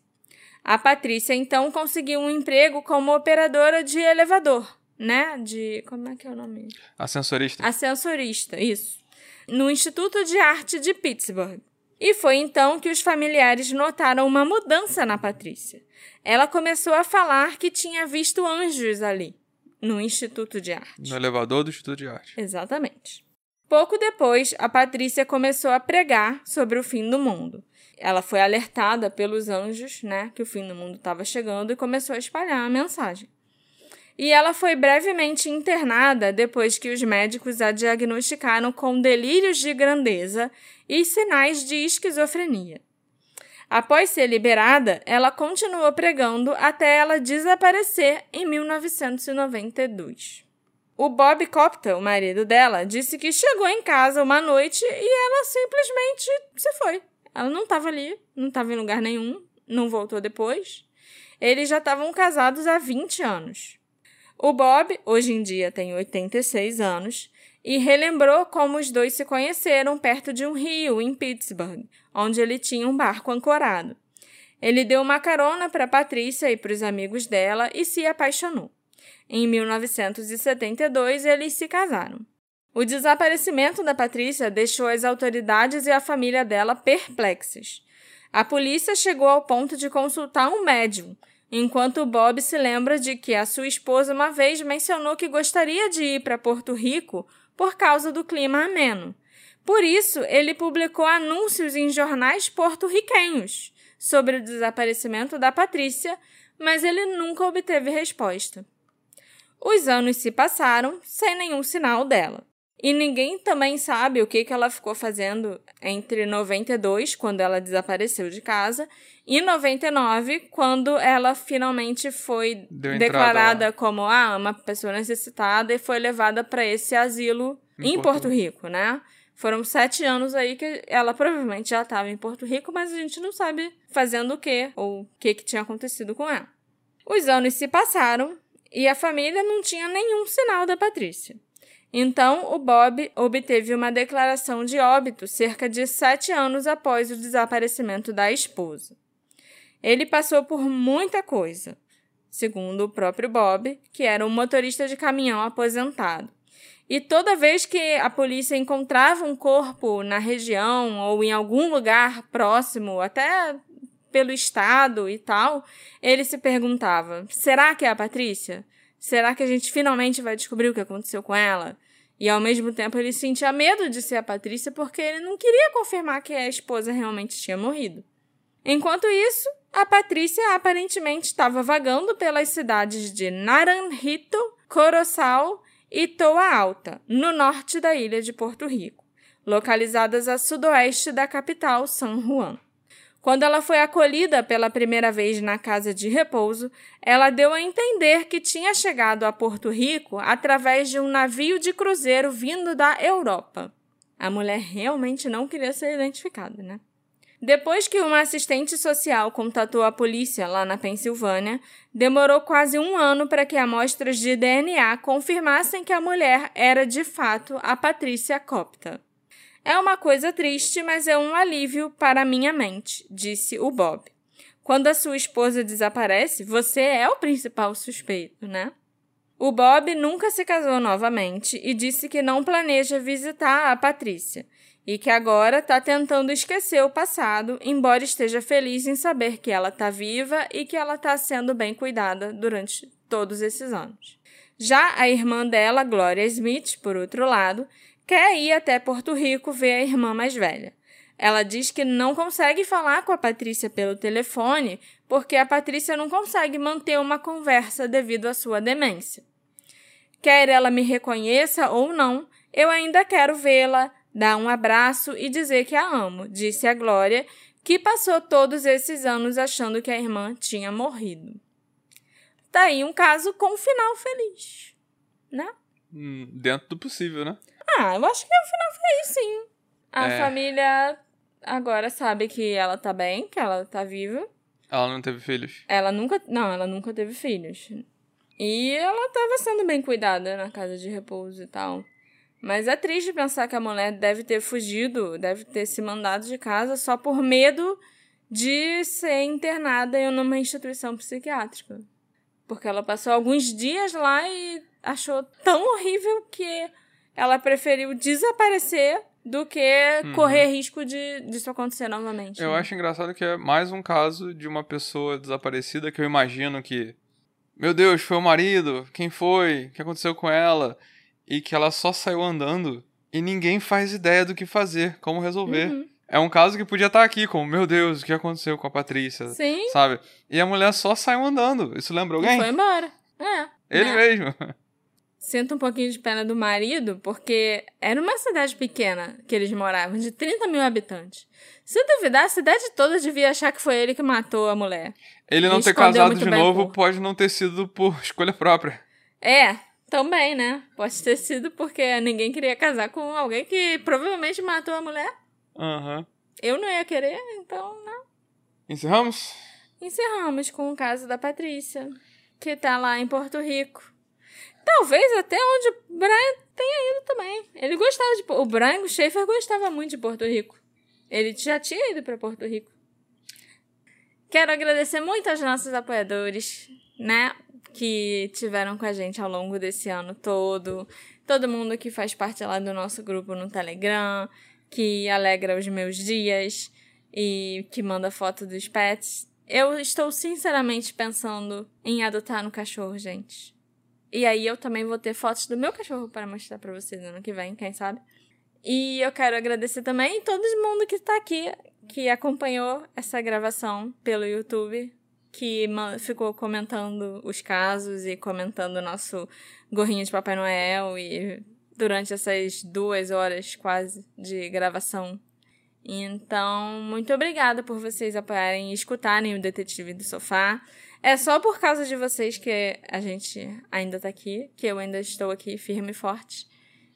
Speaker 1: A Patrícia então conseguiu um emprego como operadora de elevador, né? De. Como é que é o nome?
Speaker 2: Ascensorista.
Speaker 1: Ascensorista, isso. No Instituto de Arte de Pittsburgh. E foi então que os familiares notaram uma mudança na Patrícia. Ela começou a falar que tinha visto anjos ali, no Instituto de Arte.
Speaker 2: No elevador do Instituto de Arte.
Speaker 1: Exatamente. Pouco depois, a Patrícia começou a pregar sobre o fim do mundo. Ela foi alertada pelos anjos, né, que o fim do mundo estava chegando e começou a espalhar a mensagem. E ela foi brevemente internada depois que os médicos a diagnosticaram com delírios de grandeza e sinais de esquizofrenia. Após ser liberada, ela continuou pregando até ela desaparecer em 1992. O Bob Copta, o marido dela, disse que chegou em casa uma noite e ela simplesmente se foi. Ela não estava ali, não estava em lugar nenhum, não voltou depois. Eles já estavam casados há 20 anos. O Bob, hoje em dia, tem 86 anos e relembrou como os dois se conheceram perto de um rio em Pittsburgh, onde ele tinha um barco ancorado. Ele deu uma carona para Patrícia e para os amigos dela e se apaixonou. Em 1972, eles se casaram. O desaparecimento da Patrícia deixou as autoridades e a família dela perplexas. A polícia chegou ao ponto de consultar um médium, enquanto Bob se lembra de que a sua esposa uma vez mencionou que gostaria de ir para Porto Rico por causa do clima ameno. Por isso, ele publicou anúncios em jornais porto-riquenhos sobre o desaparecimento da Patrícia, mas ele nunca obteve resposta. Os anos se passaram sem nenhum sinal dela. E ninguém também sabe o que, que ela ficou fazendo entre 92, quando ela desapareceu de casa, e 99, quando ela finalmente foi
Speaker 2: Deu entrada
Speaker 1: declarada
Speaker 2: lá.
Speaker 1: como ah, uma pessoa necessitada e foi levada para esse asilo
Speaker 2: Em
Speaker 1: em,
Speaker 2: Porto
Speaker 1: Porto Rico, né? Foram sete anos aí que ela provavelmente já estava em Porto Rico, mas a gente não sabe fazendo o quê ou o que, que tinha acontecido com ela. Os anos se passaram e a família não tinha nenhum sinal da Patrícia. Então, o Bob obteve uma declaração de óbito cerca de sete anos após o desaparecimento da esposa. Ele passou por muita coisa, segundo o próprio Bob, que era um motorista de caminhão aposentado. E toda vez que a polícia encontrava um corpo na região ou em algum lugar próximo, até pelo estado e tal, ele se perguntava: será que é a Patrícia? Será que a gente finalmente vai descobrir o que aconteceu com ela? E ao mesmo tempo ele sentia medo de ser a Patrícia porque ele não queria confirmar que a esposa realmente tinha morrido. Enquanto isso, a Patrícia aparentemente estava vagando pelas cidades de Naranjito, Coroçao e Toa Alta, no norte da ilha de Porto Rico, localizadas a sudoeste da capital, San Juan. Quando ela foi acolhida pela primeira vez na casa de repouso, ela deu a entender que tinha chegado a Porto Rico através de um navio de cruzeiro vindo da Europa. A mulher realmente não queria ser identificada, né? Depois que uma assistente social contatou a polícia lá na Pensilvânia, demorou quase um ano para que amostras de DNA confirmassem que a mulher era de fato a Patrícia Copta. É uma coisa triste, mas é um alívio para minha mente, disse o Bob. Quando a sua esposa desaparece, você é o principal suspeito, né? O Bob nunca se casou novamente e disse que não planeja visitar a Patrícia e que agora está tentando esquecer o passado, embora esteja feliz em saber que ela está viva e que ela está sendo bem cuidada durante todos esses anos. Já a irmã dela, Gloria Smith, por outro lado, quer ir até Porto Rico ver a irmã mais velha. Ela diz que não consegue falar com a Patrícia pelo telefone porque a Patrícia não consegue manter uma conversa devido à sua demência. Quer ela me reconheça ou não, eu ainda quero vê-la, dar um abraço e dizer que a amo, disse a Glória, que passou todos esses anos achando que a irmã tinha morrido. Tá aí um caso com um final feliz, né?
Speaker 2: Hum, Dentro do possível, né?
Speaker 1: Ah, eu acho que um final feliz, sim. A
Speaker 2: É.
Speaker 1: família agora sabe que ela tá bem, que ela tá viva.
Speaker 2: Ela não teve filhos.
Speaker 1: Ela nunca. Não, ela nunca teve filhos. E ela tava sendo bem cuidada na casa de repouso e tal. Mas é triste pensar que a mulher deve ter fugido, deve ter se mandado de casa só por medo de ser internada em uma instituição psiquiátrica. Porque ela passou alguns dias lá e achou tão horrível que ela preferiu desaparecer do que correr risco de disso acontecer novamente.
Speaker 2: Eu
Speaker 1: né?
Speaker 2: acho engraçado que é mais um caso de uma pessoa desaparecida que eu imagino que. Meu Deus, foi o marido? Quem foi? O que aconteceu com ela? E que ela só saiu andando e ninguém faz ideia do que fazer, como resolver.
Speaker 1: Uhum.
Speaker 2: É um caso que podia estar aqui, como, meu Deus, o que aconteceu com a Patrícia?
Speaker 1: Sim,
Speaker 2: Sabe? E a mulher só saiu andando. Isso lembra
Speaker 1: e
Speaker 2: alguém?
Speaker 1: foi embora. É.
Speaker 2: Ele
Speaker 1: né?
Speaker 2: mesmo.
Speaker 1: Sinto um pouquinho de pena do marido, porque era uma cidade pequena que eles moravam, de 30 mil habitantes. Se duvidar, a cidade toda devia achar que foi ele que matou a mulher.
Speaker 2: Ele não ter casado de novo
Speaker 1: corpo.
Speaker 2: pode não ter sido por escolha própria.
Speaker 1: É, também, né? Pode ter sido porque ninguém queria casar com alguém que provavelmente matou a mulher.
Speaker 2: Aham.
Speaker 1: Eu não ia querer, então, né?
Speaker 2: Encerramos?
Speaker 1: Encerramos com o caso da Patrícia, que tá lá em Porto Rico. Talvez até onde o Brian tenha ido também. Ele gostava de. O Brian Schaefer gostava muito de Porto Rico. Ele já tinha ido para Porto Rico. Quero agradecer muito aos nossos apoiadores, né? Que tiveram com a gente ao longo desse ano todo. Todo mundo que faz parte lá do nosso grupo no Telegram, que alegra os meus dias e que manda foto dos pets. Eu estou sinceramente pensando em adotar um cachorro, gente. E aí eu também vou ter fotos do meu cachorro para mostrar para vocês ano que vem, quem sabe. E eu quero agradecer também todo mundo que está aqui, que acompanhou essa gravação pelo YouTube, que ficou comentando os casos e comentando o nosso gorrinho de Papai Noel e durante essas duas horas quase de gravação. Então, muito obrigada por vocês apoiarem e escutarem o Detetive do Sofá. É só por causa de vocês que a gente ainda tá aqui, que eu ainda estou aqui firme e forte,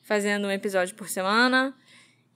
Speaker 1: fazendo um episódio por semana.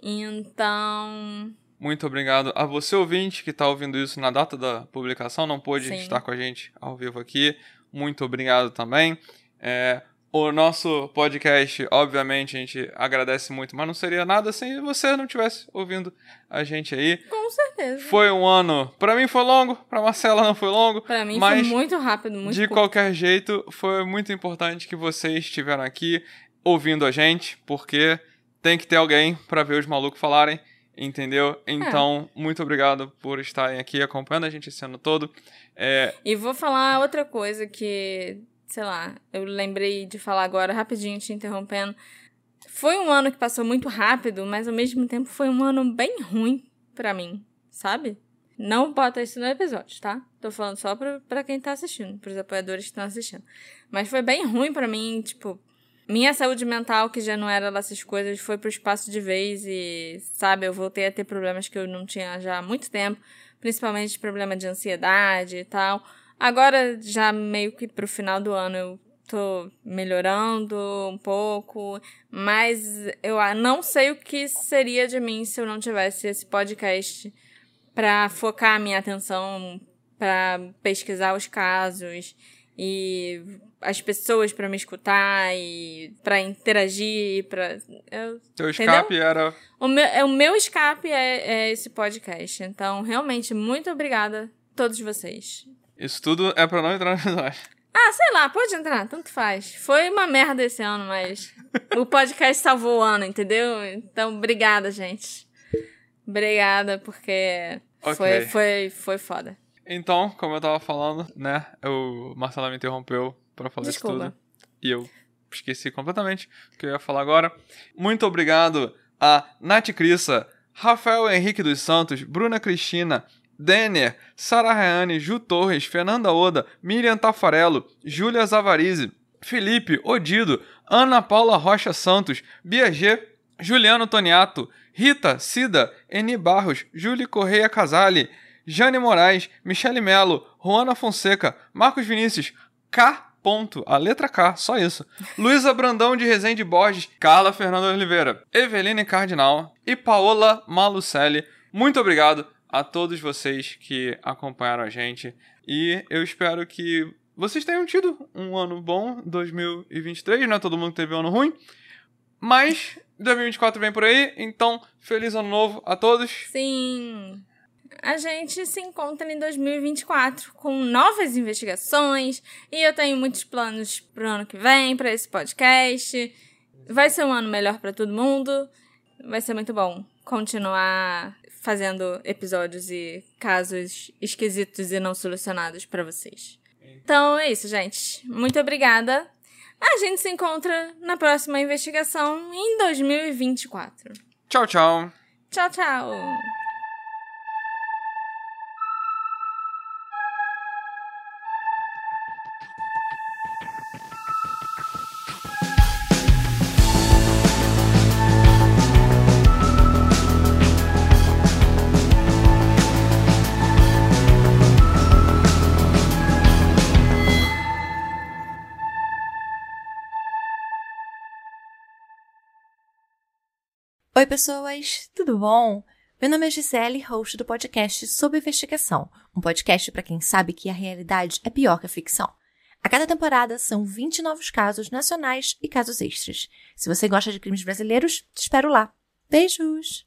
Speaker 1: Então,
Speaker 2: Muito obrigado a você, ouvinte, que está ouvindo isso na data da publicação, não pôde
Speaker 1: Sim.
Speaker 2: estar com a gente ao vivo aqui. Muito obrigado também. É, o nosso podcast, obviamente, a gente agradece muito, mas não seria nada se você não estivesse ouvindo a gente aí.
Speaker 1: com certeza.
Speaker 2: Foi um ano, pra mim foi longo, pra Marcela não foi longo,
Speaker 1: Pra mim
Speaker 2: mas
Speaker 1: foi muito rápido, muito
Speaker 2: de
Speaker 1: curto.
Speaker 2: qualquer jeito, foi muito importante que vocês estiveram aqui ouvindo a gente, porque tem que ter alguém pra ver os malucos falarem, entendeu? Então, muito obrigado por estarem aqui acompanhando a gente esse ano todo. É,
Speaker 1: E vou falar outra coisa que, sei lá, eu lembrei de falar agora rapidinho, te interrompendo. Foi um ano que passou muito rápido, mas ao mesmo tempo foi um ano bem ruim pra mim, sabe? Não bota isso no episódio, tá? Tô falando só pra, pra quem tá assistindo, pros apoiadores que estão assistindo. Mas foi bem ruim pra mim, tipo, minha saúde mental, que já não era lá essas coisas, foi pro espaço de vez e, sabe, eu voltei a ter problemas que eu não tinha já há muito tempo, principalmente problema de ansiedade e tal. Agora, já meio que pro final do ano, eu tô melhorando um pouco, mas eu não sei o que seria de mim se eu não tivesse esse podcast pra focar a minha atenção, pra pesquisar os casos e as pessoas pra me escutar e pra interagir, para
Speaker 2: teu escape era
Speaker 1: o meu, é, o meu escape é, é esse podcast. Então, realmente, muito obrigada a todos vocês.
Speaker 2: Isso tudo é pra não entrar no episódio.
Speaker 1: Ah, sei lá, pode entrar, tanto faz. Foi uma merda esse ano, mas o podcast salvou o ano, entendeu? Então, obrigada, gente. Obrigada, porque
Speaker 2: Ok.
Speaker 1: foi, foi, foi foda.
Speaker 2: Então, como eu tava falando, né? O Marcelo me interrompeu pra falar
Speaker 1: Desculpa.
Speaker 2: isso tudo. E eu esqueci completamente o que eu ia falar agora. Muito obrigado a Nath Crissa, Rafael Henrique dos Santos, Bruna Cristina, Denner, Sara Rayane, Ju Torres, Fernanda Oda, Miriam Tafarello, Júlia Zavarize, Felipe Odido, Ana Paula Rocha Santos, Bia G, Juliano Toniato, Rita Cida, Eni Barros, Júlia Correia Casale, Jane Moraes, Michele Melo, Juana Fonseca, Marcos Vinícius, K. Ponto, a letra K, só isso. Luísa Brandão de Rezende Borges, Carla Fernanda Oliveira, Eveline Cardinal e Paola Malucelli. Muito obrigado a todos vocês que acompanharam a gente e eu espero que vocês tenham tido um ano bom, 2023, não é todo mundo teve um ano ruim, mas 2024 vem por aí, então feliz ano novo a todos.
Speaker 1: Sim. A gente se encontra em 2024 com novas investigações e eu tenho muitos planos pro ano que vem, para esse podcast. Vai ser um ano melhor para todo mundo. vai ser muito bom continuar fazendo episódios e casos esquisitos e não solucionados para vocês. Então é isso, gente. Muito obrigada. A gente se encontra na próxima investigação em 2024.
Speaker 2: Tchau, tchau.
Speaker 1: Tchau, tchau.
Speaker 5: Oi, pessoas, tudo bom? Meu nome é Gisele, host do podcast Sob Investigação, um podcast para quem sabe que a realidade é pior que a ficção. A cada temporada são 20 novos casos nacionais e casos extras. Se você gosta de crimes brasileiros, te espero lá. Beijos!